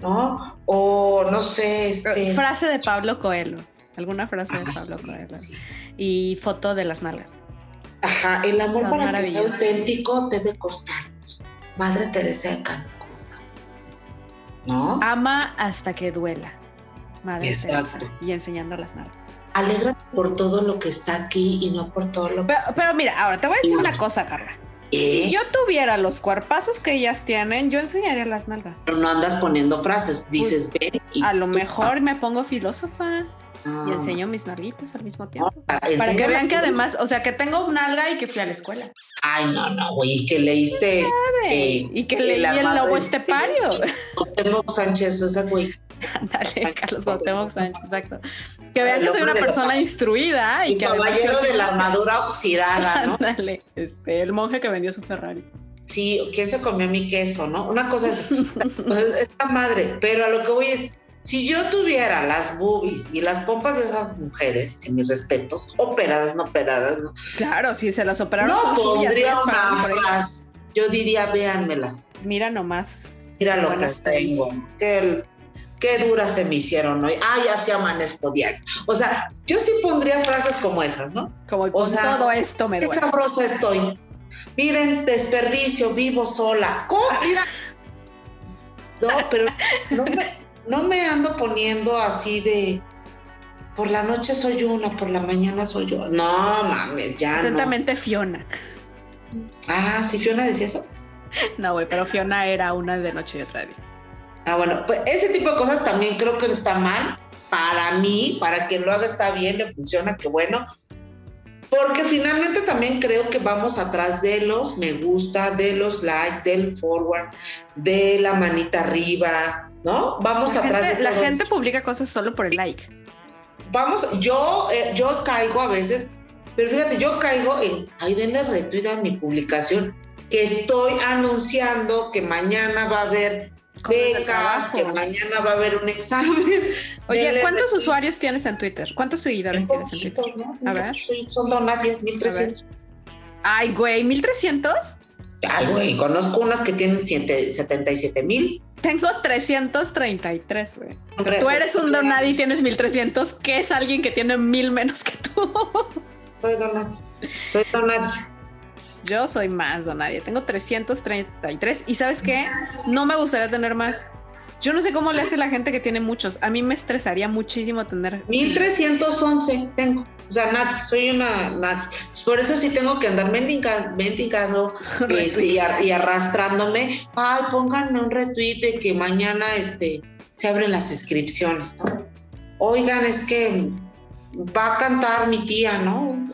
¿no? O no sé, este. Frase de Pablo Coelho. Alguna frase de ah, Pablo sí, Coelho. sí. Y foto de las nalgas. Ajá, el amor Son para que sea auténtico debe costarnos. Madre Teresa de Cancún. ¿No? Ama hasta que duela. Madre Exacto. Teresa. Y enseñando las nalgas. Alégrate por todo lo que está aquí y no por todo lo que Pero, pero mira, ahora te voy a decir una cosa, Carla. ¿Eh? Si yo tuviera los cuerpazos que ellas tienen, yo enseñaría las nalgas. Pero no andas poniendo frases, dices ven y Pues, A lo mejor me pongo filósofa Ah, y enseño mis nalguitas al mismo no, tiempo. Para que vean que además, o sea, que tengo nalga y que fui a la escuela. Ay, no, no, güey, que leíste ¿sabe? y que leí el lobo de- estepario. Cuauhtémoc Sánchez, esa güey. Ándale, Carlos Cuauhtémoc Sánchez, exacto. Que vean que soy una persona instruida y que caballero de la armadura oxidada, ¿no? Ándale, este, el monje que vendió su Ferrari. Sí, ¿quién se comió mi queso, no? Una cosa es, esta madre, pero a lo que voy es, Si yo tuviera las boobies y las pompas de esas mujeres, en mis respetos, operadas, no operadas, no, Claro, si se las operaron. no pondría una ellas. frase. Yo diría, véanmelas. Mira nomás. Mira lo que tengo. Qué, qué duras se me hicieron hoy. Ah, ya se amanezco diario. O sea, yo sí pondría frases como esas, ¿no? Como sea, todo esto me Qué duele. sabrosa estoy. Miren, desperdicio, vivo sola. ¿Cómo? Mira. No, pero no me, no me ando poniendo así de por la noche soy una, por la mañana soy yo. No mames, ya no. Atentamente Fiona. Ah, sí, Fiona decía eso. No, güey, pero Fiona era una de noche y otra de día. Ah, bueno, pues ese tipo de cosas también creo que está mal. Para mí, para quien lo haga está bien, le funciona, qué bueno. Porque finalmente también creo que vamos atrás de los me gusta, de los like, del forward, de la manita arriba, ¿no? Vamos La atrás gente, de la gente eso. publica cosas solo por el like. Vamos, yo, eh, yo caigo a veces, pero fíjate, yo caigo en, ay, denle retweet a mi publicación, que estoy anunciando que mañana va a haber becas, que mañana va a haber un examen. Oye, Denle ¿cuántos usuarios tienes en Twitter? ¿Cuántos seguidores tienes en Twitter? ¿no? A ver. Son donadies, 1300. Ay, güey, 1300. Ay, güey, conozco unas que tienen siete- 77 mil. Tengo 333, güey. O sea, tú eres un donadi y tienes 1300, que es alguien que tiene mil menos que tú. Soy donadie. Soy donadie. Yo soy más donadie. Tengo 333. ¿Y sabes qué? No me gustaría tener más. Yo no sé cómo le hace la gente que tiene muchos. A mí me estresaría muchísimo tener. 1311 tengo. O sea, nadie, soy una nadie. Por eso sí tengo que andar mendiga- mendigando este, y arrastrándome. Ay, pónganme un retweet de que mañana este, se abren las inscripciones. ¿no? Oigan, es que va a cantar mi tía, ¿no?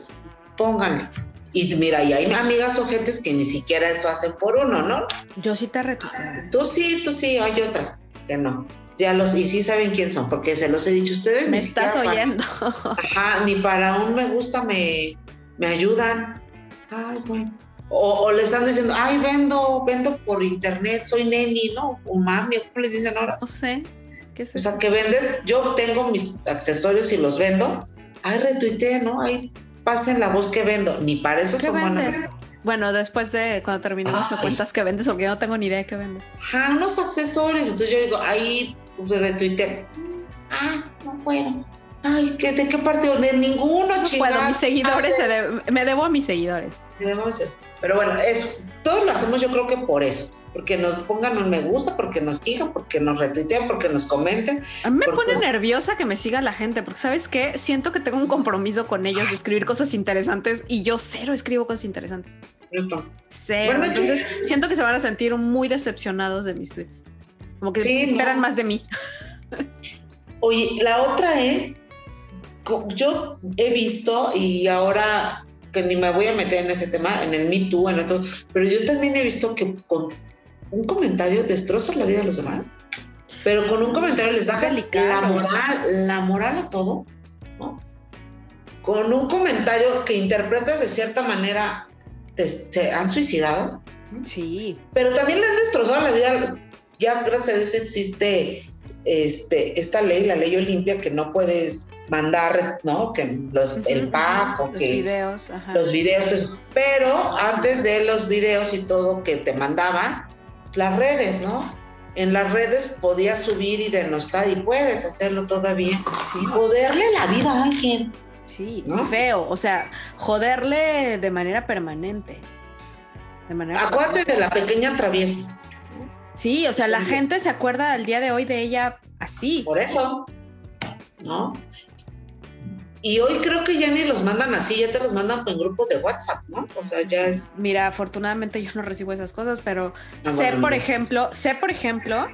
Pónganle. Y mira, y hay amigas ojetes que ni siquiera eso hacen por uno, ¿no? Yo sí te retuiteo. Tú sí, tú sí, hay otras que no. Ya los, y sí saben quién son, porque se los he dicho ustedes. Me estás para- oyendo. Ajá, ni para un me gusta me, me ayudan. Ay, bueno. O, o les ando diciendo, ay, vendo, vendo por internet, soy neni, ¿no? O mami, ¿o ¿cómo les dicen ahora? No sé. ¿Qué es O eso? sea, que vendes, yo tengo mis accesorios y los vendo. Ay, retuiteé, ¿no? Ay, pasen la voz que vendo. Ni para eso ¿Qué son buenas. Bueno, después de cuando terminemos me cuentas qué vendes porque yo no tengo ni idea de qué vendes. Ajá, unos accesorios. Entonces yo digo, ahí pues, retuiteé. Ah, no puedo. Ay, ¿qué, ¿de qué parte? De ninguno, No puedo, chingada. mis seguidores se de- me debo a mis seguidores. Debemos eso. Pero bueno, eso, todos lo hacemos yo creo que por eso. Porque nos pongan un me gusta, porque nos sigan, porque nos retuitean, porque nos comenten. A mí me pone nerviosa que me siga la gente, porque sabes qué, siento que tengo un compromiso con ellos de escribir cosas interesantes y yo cero escribo cosas interesantes. Cero. Bueno, yo- Entonces siento que se van a sentir muy decepcionados de mis tweets. Como que Sí, esperan no. más de mí. Oye, la otra es, yo he visto y ahora que ni me voy a meter en ese tema, en el Me Too, en otro, pero yo también he visto que con un comentario destrozas la vida de los demás, pero con un comentario les Es bajas la moral, la moral a todo, ¿no? Con un comentario que interpretas de cierta manera, te, te han suicidado, Sí. pero también le han destrozado la vida. Ya gracias a Dios existe este, esta ley, la ley Olimpia, que no puedes mandar, ¿no? Que los, el pack o Los que videos, ajá. los videos, todo eso. pero antes de los videos y todo que te mandaban, las redes, ¿no? En las redes podías subir y denostar y puedes hacerlo todavía Sí. y joderle la vida a alguien. Sí, ¿No? feo. O sea, joderle de manera permanente. De manera Acuérdate de la pequeña traviesa. Sí, o sea, la Sí. gente se acuerda al día de hoy de ella así. Por eso, ¿no? Y hoy creo que ya ni los mandan así, ya te los mandan en grupos de WhatsApp, ¿no? O sea, ya es. Mira, afortunadamente yo no recibo esas cosas, pero Ah, sé, bueno, por ejemplo, sé, por ejemplo,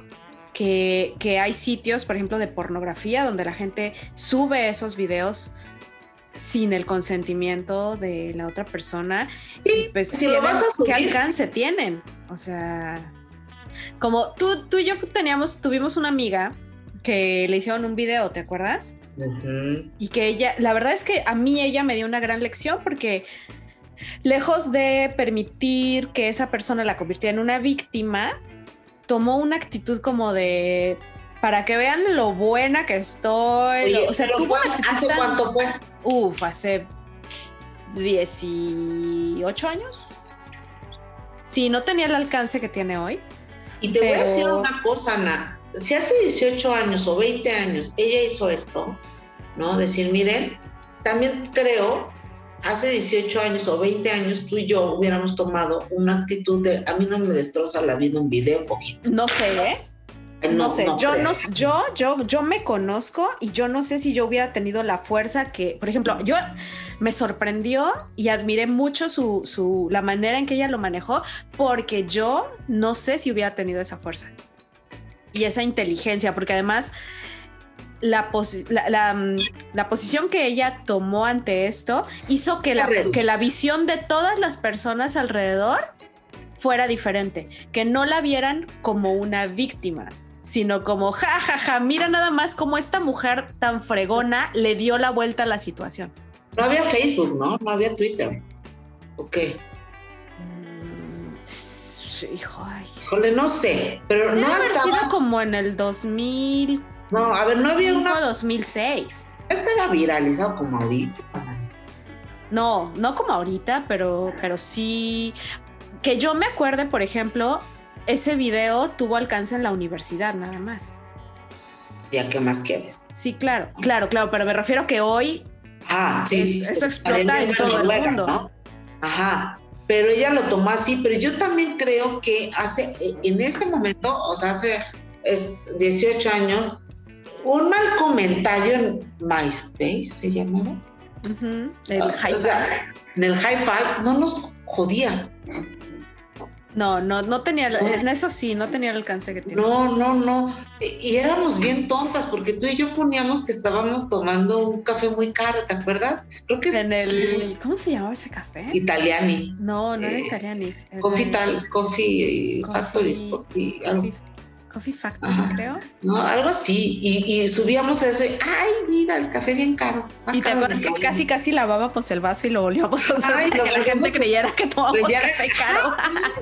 que, que hay sitios, por ejemplo, de pornografía donde la gente sube esos videos sin el consentimiento de la otra persona. Sí, Y pues, si lo tienen- vas a subir. ¿qué alcance tienen? O sea, como tú, tú y yo teníamos, tuvimos una amiga que le hicieron un video, ¿te acuerdas? Y que ella, la verdad es que a mí ella me dio una gran lección porque lejos de permitir que esa persona la convirtiera en una víctima, tomó una actitud como de Para que vean lo buena que estoy. Oye, lo- o sea, tuvo ¿cuál- una ¿hace cuánto fue? Uf, hace 18 años. Sí, no tenía el alcance que tiene hoy. Y te voy a decir una cosa, Ana. Si hace 18 años o 20 años ella hizo esto, ¿no? Decir, miren, también creo, hace 18 años o 20 años tú y yo hubiéramos tomado una actitud de, a mí no me destroza la vida un video cogido. No sé, ¿eh? No, sé, yo creo. no, yo, yo, yo me conozco y yo no sé si yo hubiera tenido la fuerza que, por ejemplo, yo me sorprendió y admiré mucho su, su, la manera en que ella lo manejó, porque yo no sé si hubiera tenido esa fuerza y esa inteligencia, porque además la, posi- la, la, mm, la posición que ella tomó ante esto hizo que la, que la visión de todas las personas alrededor fuera diferente, que no la vieran como una víctima, sino como, ja, ja, ja, mira nada más cómo esta mujer tan fregona le dio la vuelta a la situación. No había Facebook, ¿no? No había Twitter. Ok. Mm, sí, hijo, ay. Híjole, no sé, pero Debe no haber sido estaba. como en el 2005, No, a ver, no había una. 2006. Estaba viralizado como ahorita. No, no como ahorita, pero, pero sí. Que yo me acuerde, por ejemplo, ese video tuvo alcance en la universidad nada más. Ya, ¿qué más quieres? Sí, claro, claro, claro, pero me refiero que hoy Ah, sí. Es- eso sí, explota Academia en todo el mundo. ¿no? Ajá. Pero ella lo tomó así, pero yo también creo que hace, en ese momento, o sea, hace es 18 años, un mal comentario en MySpace se llamaba. ujú, el high o sea, en el high five no nos jodía. No, no, no tenía, en eso sí, no tenía el alcance que tiene. No, no, no. Y y éramos bien tontas porque tú y yo poníamos que estábamos tomando un café muy caro, ¿te acuerdas? Creo que En el, ¿cómo se llamaba ese café? Italiani. No, no era eh, italianis. era Coffee tal, coffee, Coffee- factory, coffee, algo. Coffee, Factory, Ajá. creo. No, algo así. Y, y subíamos eso y, ay, mira, el café bien caro. Más Y te caro acuerdas del que casi casi lavábamos el vaso y lo volvíamos a usar Ay, para que la gente creyera que tomábamos Creyera- café caro.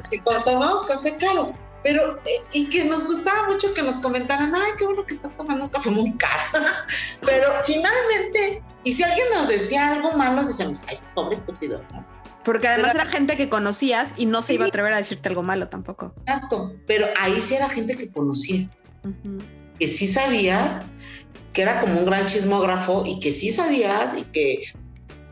que cuando tomamos café caro. Pero, eh, y que nos gustaba mucho que nos comentaran, ay, qué bueno que está tomando un café muy caro. Pero finalmente, y si alguien nos decía algo malo, decíamos, ay, pobre estúpido, ¿no? Porque además era gente que conocías y no se iba a atrever a decirte algo malo tampoco. Exacto. Pero ahí sí era gente que conocía, que sí sabía, que era como un gran chismógrafo y que sí sabías y que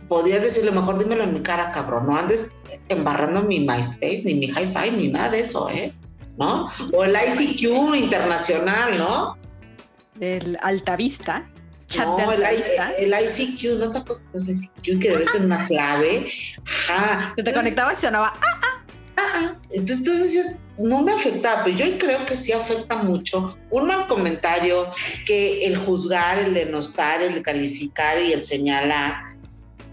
podías decirle, mejor dímelo en mi cara, cabrón, no andes embarrando mi MySpace, ni mi Hi-Fi, ni nada de eso, ¿eh? ¿No? O el ICQ internacional, ¿no? El Altavista, chat no, de el, el ICQ, ¿no te acuerdas con ese ICQ que debes tener una clave? Ajá. que te Entonces, conectabas y sonaba. "Ah, ah, Entonces tú decías, no me afectaba, pero yo creo que sí afecta mucho un mal comentario que el juzgar, el denostar, el calificar y el señalar.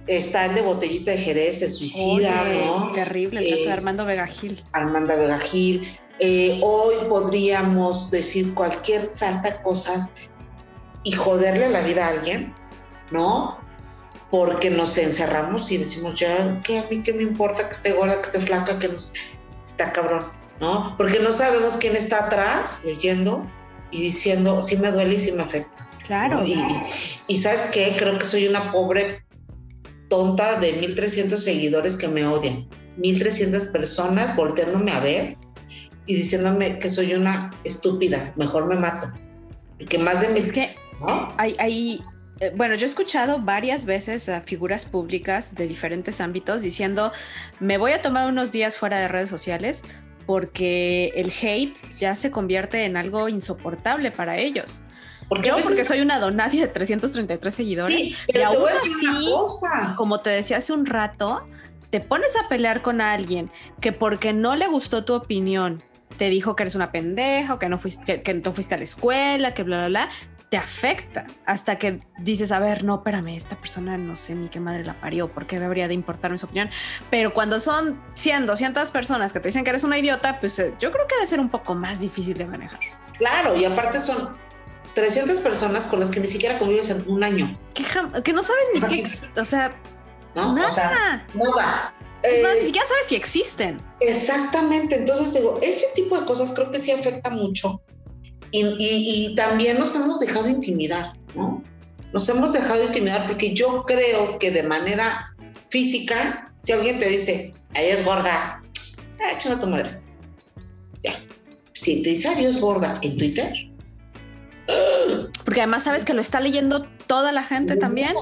Está el de botellita de Jerez, se suicida, oye, ¿no? Terrible, el caso de Es- Armando Vega Gil. Armanda Vega Gil. Eh, hoy podríamos decir cualquier sarta de cosas y joderle la vida a alguien, ¿no? Porque nos encerramos y decimos, ya, que a mí qué me importa que esté gorda, que esté flaca, que nos... está cabrón, ¿no? Porque no sabemos quién está atrás leyendo y diciendo, sí me duele y sí me afecta. Claro. ¿no? Y, sabes qué, creo que soy una pobre tonta de 1300 seguidores que me odian. 1300 personas volteándome a ver y diciéndome que soy una estúpida, mejor me mato. Porque más de mil, Es que ¿no? hay, hay eh, bueno, yo he escuchado varias veces a figuras públicas de diferentes ámbitos diciendo, me voy a tomar unos días fuera de redes sociales porque el hate ya se convierte en algo insoportable para ellos. Porque Yo veces- porque soy una donadie de 333 seguidores. sí, y pero te aún voy a decir una así, cosa. como te decía hace un rato, te pones a pelear con alguien que porque no le gustó tu opinión, te dijo que eres una pendeja o que no fuiste, que, que no fuiste a la escuela, que bla, bla, bla, te afecta hasta que dices, a ver, no, espérame, esta persona no sé ni qué madre la parió, ¿por qué debería de importarme su opinión? Pero cuando son 100, 200 personas que te dicen que eres una idiota, pues eh, yo creo que debe ser un poco más difícil de manejar. Claro, y aparte son 300 personas con las que ni siquiera convives en un año, Que, que no sabes ni O sea, qué, que- o sea, ¿no? nada. O sea, nada. Más, Eh, ni siquiera sabes si existen. Exactamente, entonces digo, ese tipo de cosas creo que sí afecta mucho Y, y, y también nos hemos dejado intimidar, ¿no? Nos hemos dejado intimidar porque yo creo que de manera física, si alguien te dice, adiós gorda, ah, a tu madre. Ya. Si te dice adiós gorda en Twitter. Porque además sabes que lo está leyendo toda la gente también.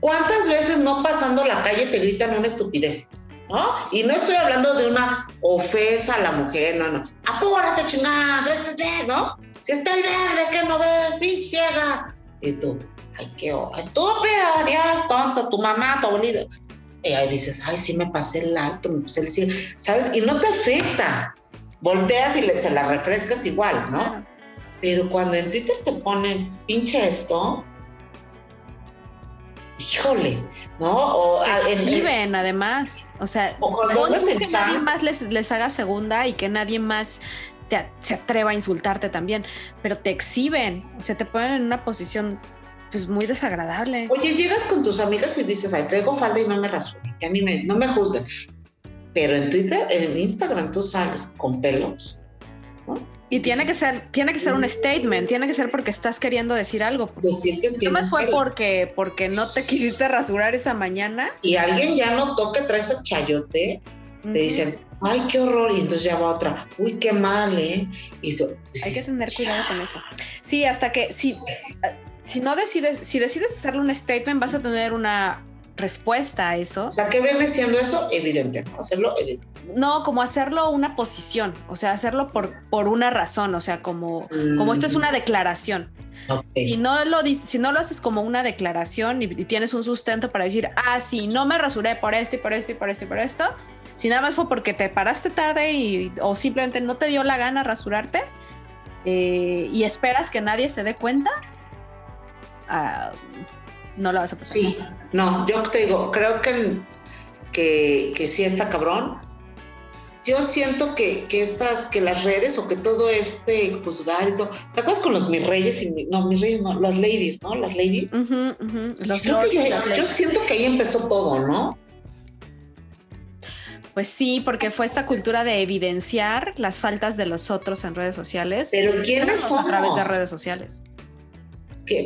¿Cuántas veces no pasando la calle te gritan una estupidez? ¿No? Y no estoy hablando de una ofensa a la mujer, no, no. Apúrate, chingada, ¿no? Si está el verde, que no ves, pinche ciega. Y tú, ay, qué estúpida, Dios, tonto, tu mamá, tu abuelito. Y ahí dices, ay, sí me pasé el alto, me pasé el cielo, ¿sabes? Y no te afecta. Volteas y le, se la refrescas igual, ¿no? Pero cuando en Twitter te ponen, pinche esto, híjole, ¿no? O exhiben, además. O sea, o que nadie más les, les, haga segunda y que nadie más te, se atreva a insultarte también, pero te exhiben, o sea, te ponen en una posición pues muy desagradable. Oye, llegas con tus amigas y dices, ay, traigo falda y no me rasuro, ya ni me, no me juzguen. Pero en Twitter, en Instagram tú sales con pelos. Y tiene que ser, tiene que ser un statement, tiene que ser porque estás queriendo decir algo. Decir que más fue porque, porque no te quisiste rasurar esa mañana. Y alguien ya notó que traes el chayote, te dicen, ay, qué horror, y entonces ya va otra, uy, qué mal, ¿eh? Y pues, Hay que tener cuidado con eso. Sí, hasta que, si, si no decides, si decides hacerle un statement, vas a tener una respuesta a eso. O sea, ¿qué viene siendo eso? Evidente, Hacerlo evidente. No, como hacerlo una posición, o sea, hacerlo por, por una razón, o sea, como, como esto es una mm. declaración. Y no lo si no lo haces como una declaración y, tienes un sustento para decir, ah, sí, no me rasuré por esto y por esto y por esto y por esto, si nada más fue porque te paraste tarde y, o simplemente no te dio la gana rasurarte eh, y esperas que nadie se dé cuenta, uh, no lo vas a pasar. Sí, no, yo te digo, creo que, que, que sí está cabrón. Yo siento que, que, estas, que las redes o que todo este juzgar y todo, ¿te acuerdas con los mis reyes y no, mis reyes no, las ladies, ¿no? Las ladies. yo, siento que ahí empezó todo, ¿no? Pues sí, porque fue esta cultura de evidenciar las faltas de los otros en redes sociales. Pero ¿quiénes somos? A través de redes sociales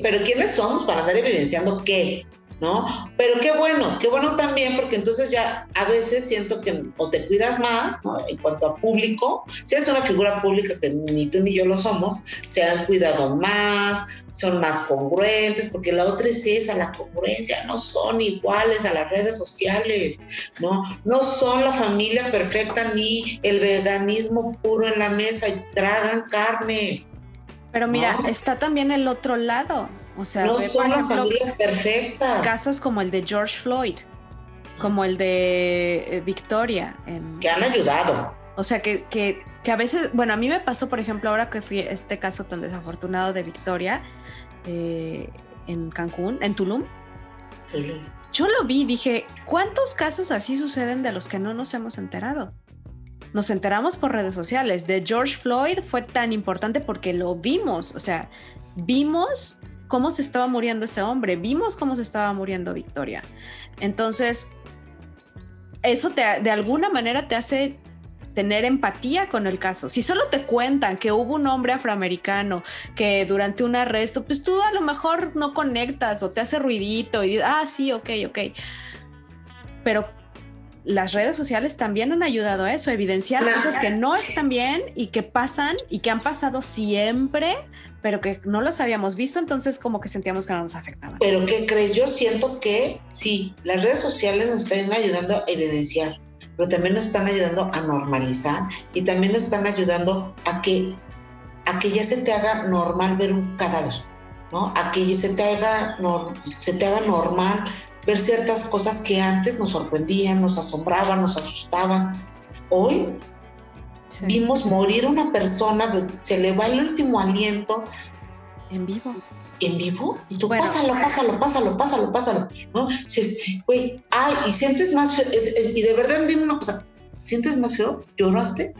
pero ¿quiénes somos para andar evidenciando qué? ¿No? Pero qué bueno, qué bueno también, porque entonces ya a veces siento que o te cuidas más, ¿no? En cuanto a público, si es una figura pública que ni tú ni yo lo somos, se han cuidado más, son más congruentes, porque la otra es esa, la congruencia, no son iguales a las redes sociales, ¿no? No son la familia perfecta ni el veganismo puro en la mesa y tragan carne, pero mira, está también el otro lado. O sea, no son las familias perfectas. Casos como el de George Floyd, como el de eh, Victoria. que han ayudado. O sea, que, que, que, a veces, bueno, a mí me pasó, por ejemplo, ahora que fui a este caso tan desafortunado de Victoria eh, en Cancún, en Tulum. Yo lo vi dije, ¿cuántos casos así suceden de los que no nos hemos enterado? nos enteramos por redes sociales. De George Floyd fue tan importante porque lo vimos, o sea, vimos cómo se estaba muriendo ese hombre, vimos cómo se estaba muriendo Victoria. Entonces, eso te, de alguna manera te hace tener empatía con el caso. Si solo te cuentan que hubo un hombre afroamericano que durante un arresto, pues tú a lo mejor no conectas o te hace ruidito y ah, sí, ok, ok. Pero las redes sociales también han ayudado a eso, a evidenciar cosas que no están bien y que pasan y que han pasado siempre, pero que no las habíamos visto, entonces como que sentíamos que no nos afectaban. Pero ¿qué crees? Yo siento que sí, las redes sociales nos están ayudando a evidenciar, pero también nos están ayudando a normalizar y también nos están ayudando a que, a que ya se te haga normal ver un cadáver. ¿no? A que se te haga, se te haga normal ver ciertas cosas que antes nos sorprendían, nos asombraban, nos asustaban. Hoy vimos morir una persona, se le va el último aliento. En vivo. ¿En vivo? Y tú pásalo, pásalo, pásalo, pásalo, pásalo. ¿No? güey, ay, y sientes más feo, y de verdad dime una cosa, ¿sientes más feo? ¿Lloraste?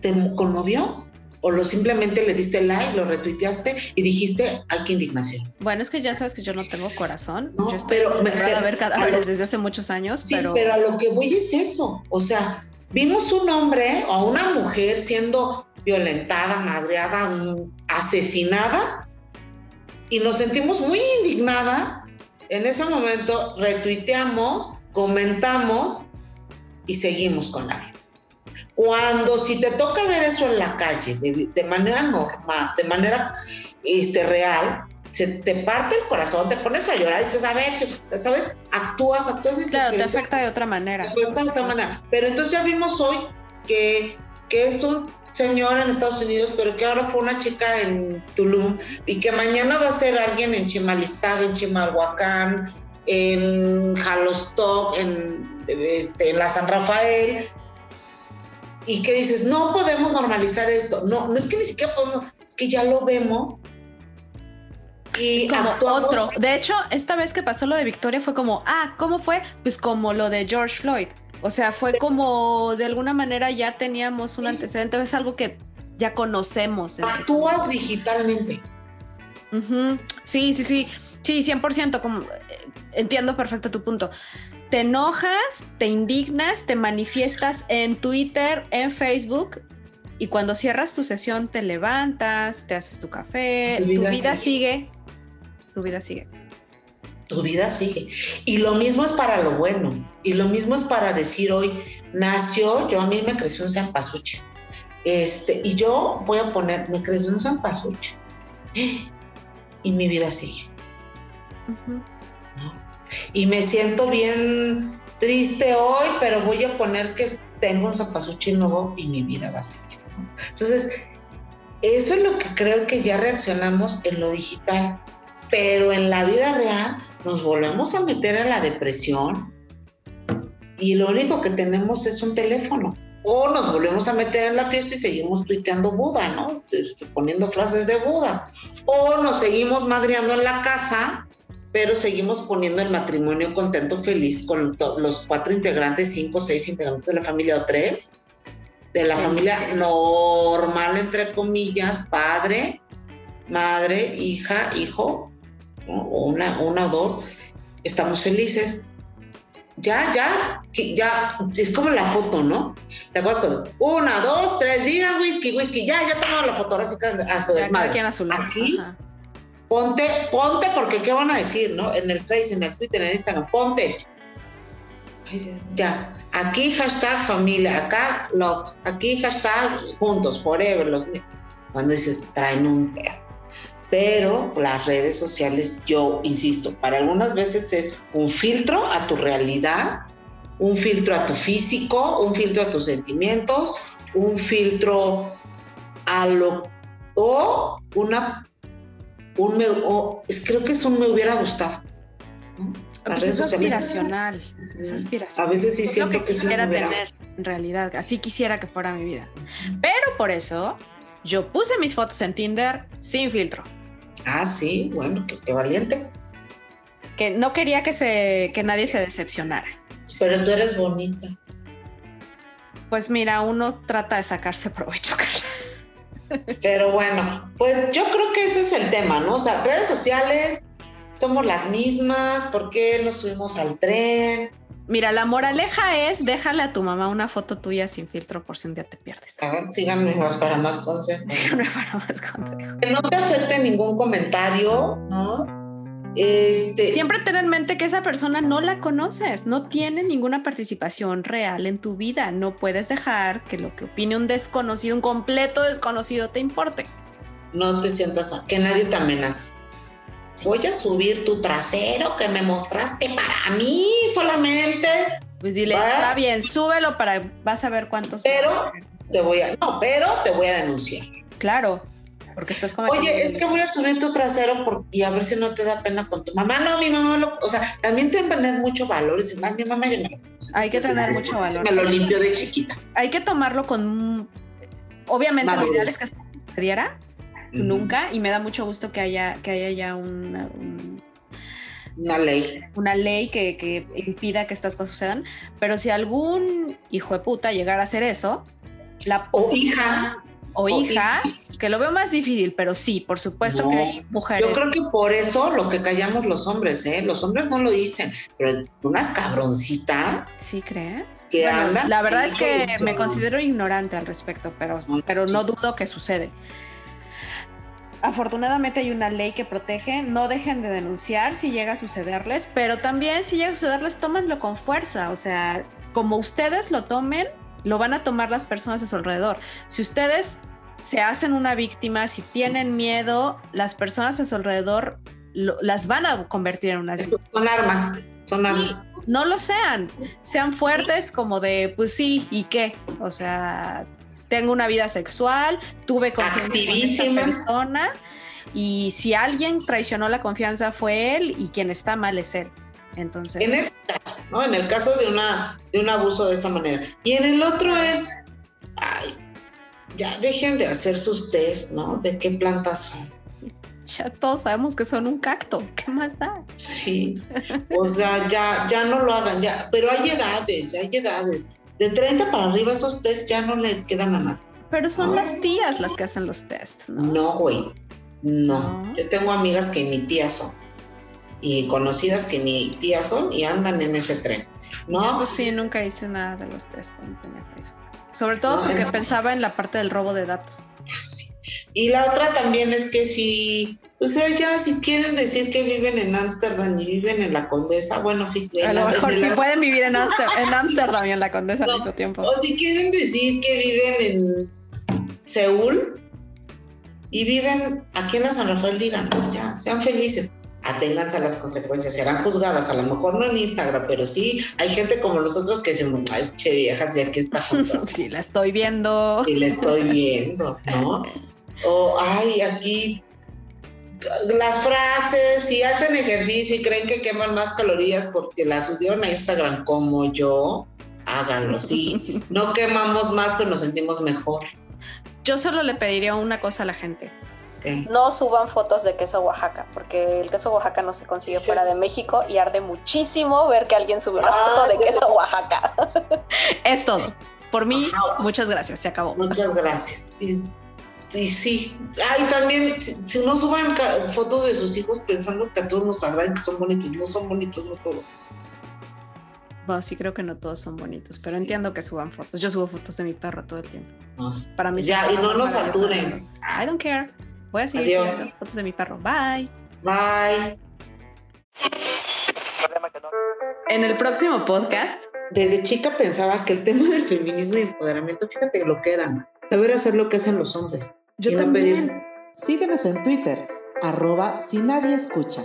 ¿Te conmovió? O lo simplemente le diste like, lo retuiteaste y dijiste, ay, qué indignación. Bueno, es que ya sabes que yo no tengo corazón. No, yo estoy pero, a ver cadáveres desde hace muchos años. Sí, pero... pero a lo que voy es eso. O sea, vimos un hombre o una mujer siendo violentada, madreada, mm, asesinada, y nos sentimos muy indignadas. En ese momento retuiteamos, comentamos y seguimos con la vida. Cuando si te toca ver eso en la calle de, manera normal, de manera este, real, se te parte el corazón, te pones a llorar y dices, a ver, ¿sabes? Actúas, actúas. Y claro, te afecta de otra manera. Te afecta de otra manera. Pero entonces ya vimos hoy que, que es un señor en Estados Unidos, pero que ahora fue una chica en Tulum y que mañana va a ser alguien en Chimalistad, en Chimalhuacán, en Jalostoc, en, este, en la San Rafael, y que dices, no podemos normalizar esto. No, no es que ni siquiera podemos, es que ya lo vemos. Y como otro. De hecho, esta vez que pasó lo de Victoria fue como, ah, ¿cómo fue? Pues como lo de George Floyd. O sea, fue como de alguna manera ya teníamos un antecedente, es algo que ya conocemos. Actúas digitalmente. Sí, sí, sí. Sí, 100%. Como, eh, entiendo perfecto tu punto te enojas, te indignas, te manifiestas en Twitter, en Facebook y cuando cierras tu sesión te levantas, te haces tu café, tu vida, sigue. Tu vida sigue. Tu vida sigue. Y lo mismo es para lo bueno. Y lo mismo es para decir hoy, nació, yo a mí me creció un zampasuche. Este, y yo voy a poner, me creció un zampasuche. Y mi vida sigue y me siento bien triste hoy, pero voy a poner que tengo un zapasuchi nuevo y mi vida va a seguir. Entonces, eso es lo que creo que ya reaccionamos en lo digital, pero en la vida real nos volvemos a meter en la depresión y lo único que tenemos es un teléfono. O nos volvemos a meter en la fiesta y seguimos tuiteando Buda, ¿no? Poniendo frases de Buda. O nos seguimos madreando en la casa pero seguimos poniendo el matrimonio contento, feliz con los cuatro integrantes, cinco, seis integrantes de la familia o tres, de la familia normal, entre comillas, padre, madre, hija, hijo, una, una o dos, estamos felices. Ya, ya, ya, es como la foto, ¿no? ¿Te acuerdas con una, dos, tres, digan whisky, whisky, ya, ya tomamos la foto, ahora sí que a su desmadre. Aquí, Ponte, ponte, porque ¿qué van a decir, no? En el Face, en el Twitter, en el Instagram, ponte. ya, aquí hashtag familia, acá aquí hashtag juntos, forever, los cuando dices traen un perro. Pero las redes sociales, yo insisto, para algunas veces es un filtro a tu realidad, un filtro a tu físico, un filtro a tus sentimientos, un filtro a lo o una un me, creo que es un me hubiera gustado. Pues es aspiracional, es aspiracional. A veces sí siento que, quisiera tener, en realidad, así quisiera que fuera mi vida. Pero por eso yo puse mis fotos en Tinder sin filtro. Ah, sí, bueno, qué, valiente. Que no quería que se que nadie se decepcionara. Pero tú eres bonita. Pues mira, uno trata de sacarse provecho, Carla. Pero bueno, pues yo creo que ese es el tema, ¿no? O sea, redes sociales somos las mismas, ¿por qué nos subimos al tren? Mira, la moraleja es déjale a tu mamá una foto tuya sin filtro por si un día te pierdes. A ver, síganme más para más consejos. Síganme para más consejos. Que no te afecte ningún comentario, ¿no? Este... Siempre ten en mente que esa persona no la conoces, no tiene ninguna participación real en tu vida. No puedes dejar que lo que opine un desconocido, un completo desconocido, te importe. No te sientas que nadie te amenace. Voy a subir tu trasero que me mostraste para mí solamente. Pues dile, está bien, súbelo para vas a ver cuántos. Pero te voy a, no, pero te voy a denunciar. Claro, porque estás como... Oye, es que voy a subir tu trasero y a ver si no te da pena con tu mamá. No, mi mamá lo... O sea, también tienen que tener mucho valor. Ah, mi mamá ya me lo Hay que tener mucho valor. Me lo limpio de chiquita. Hay que tomarlo con... Obviamente, lo ideal es que se diera. Nunca. Y me da mucho gusto que haya, que haya ya una... una ley. Una ley que, que, impida que estas cosas sucedan. Pero si algún hijo de puta llegara a hacer eso, la o hija o hija, que lo veo más difícil, pero sí, por supuesto No, que hay mujeres. Yo creo que por eso lo que callamos los hombres, ¿eh? Los hombres no lo dicen, pero unas cabroncitas ¿Sí crees? que Bueno, andan. la verdad es que eso. me considero ignorante al respecto, pero, No, pero no dudo que sucede. Afortunadamente hay una ley que protege, no dejen de denunciar si llega a sucederles, pero también si llega a sucederles, tómenlo con fuerza, o sea, como ustedes lo tomen, lo van a tomar las personas a su alrededor. Si ustedes se hacen una víctima, si tienen miedo, las personas a su alrededor lo- las van a convertir en unas víctimas. Son armas, son armas. No lo sean, sean fuertes como de, pues sí, ¿y qué? O sea, tengo una vida sexual, tuve confianza con esta persona y si alguien traicionó la confianza fue él y quien está mal es él. Entonces, En ese caso, ¿no? En el caso de una de un abuso de esa manera. Y en el otro es, ay, ya dejen de hacer sus test, ¿no? De qué plantas son. ya todos sabemos que son un cacto, ¿qué más da? Sí. O sea, ya, ya no lo hagan, ya. Pero hay edades, ya hay edades. De 30 para arriba esos test ya no le quedan a nada. Pero son No. las tías las que hacen los test, ¿no? No, güey. No. No. Yo tengo amigas que ni tías son. Y conocidas que ni tías son y andan en ese tren. No, Eso sí, nunca hice nada de los test cuando tenía Facebook. Sobre todo No, porque no. pensaba en la parte del robo de datos. Y la otra también es que si, o sea, ya si quieren decir que viven en Ámsterdam y viven en la Condesa, bueno, fíjate. A lo mejor sí la- pueden vivir en Ámster- en Ámsterdam y en la Condesa al No. mismo tiempo. O si quieren decir que viven en Seúl y viven aquí en la San Rafael, digan, ya, sean felices. Aténganse a las consecuencias, serán juzgadas, a lo mejor no en Instagram, pero sí hay gente como nosotros que se ay, che viejas, de aquí está junto. Sí, la estoy viendo. y le estoy viendo, ¿no? O, ay, aquí las frases, si hacen ejercicio y creen que queman más calorías porque las subieron a Instagram como yo, háganlo, sí. No quemamos más, pero nos sentimos mejor. Yo solo le pediría una cosa a la gente. No suban fotos de queso Oaxaca, porque el queso Oaxaca no se consigue fuera de México y arde muchísimo ver que alguien sube una Ah, foto de queso Oaxaca. es todo. Por mí, Ajá. muchas gracias, se acabó. Muchas gracias. Y, y sí, ay, también, si, si no suban fotos de sus hijos pensando que a todos nos agradan que son bonitos, no son bonitos, no todos. Bueno, sí creo que no todos son bonitos, pero Sí. entiendo que suban fotos. Yo subo fotos de mi perro todo el tiempo. Ah. Para mí Ya, y no nos saturen. I don't care. Voy a seguir Adiós. fotos de mi perro. Bye. Bye. En el próximo podcast Desde chica pensaba que el tema del feminismo y empoderamiento, fíjate lo que era, saber hacer lo que hacen los hombres. Yo y no también. pedir. Síguenos en Twitter, arroba si nadie escucha.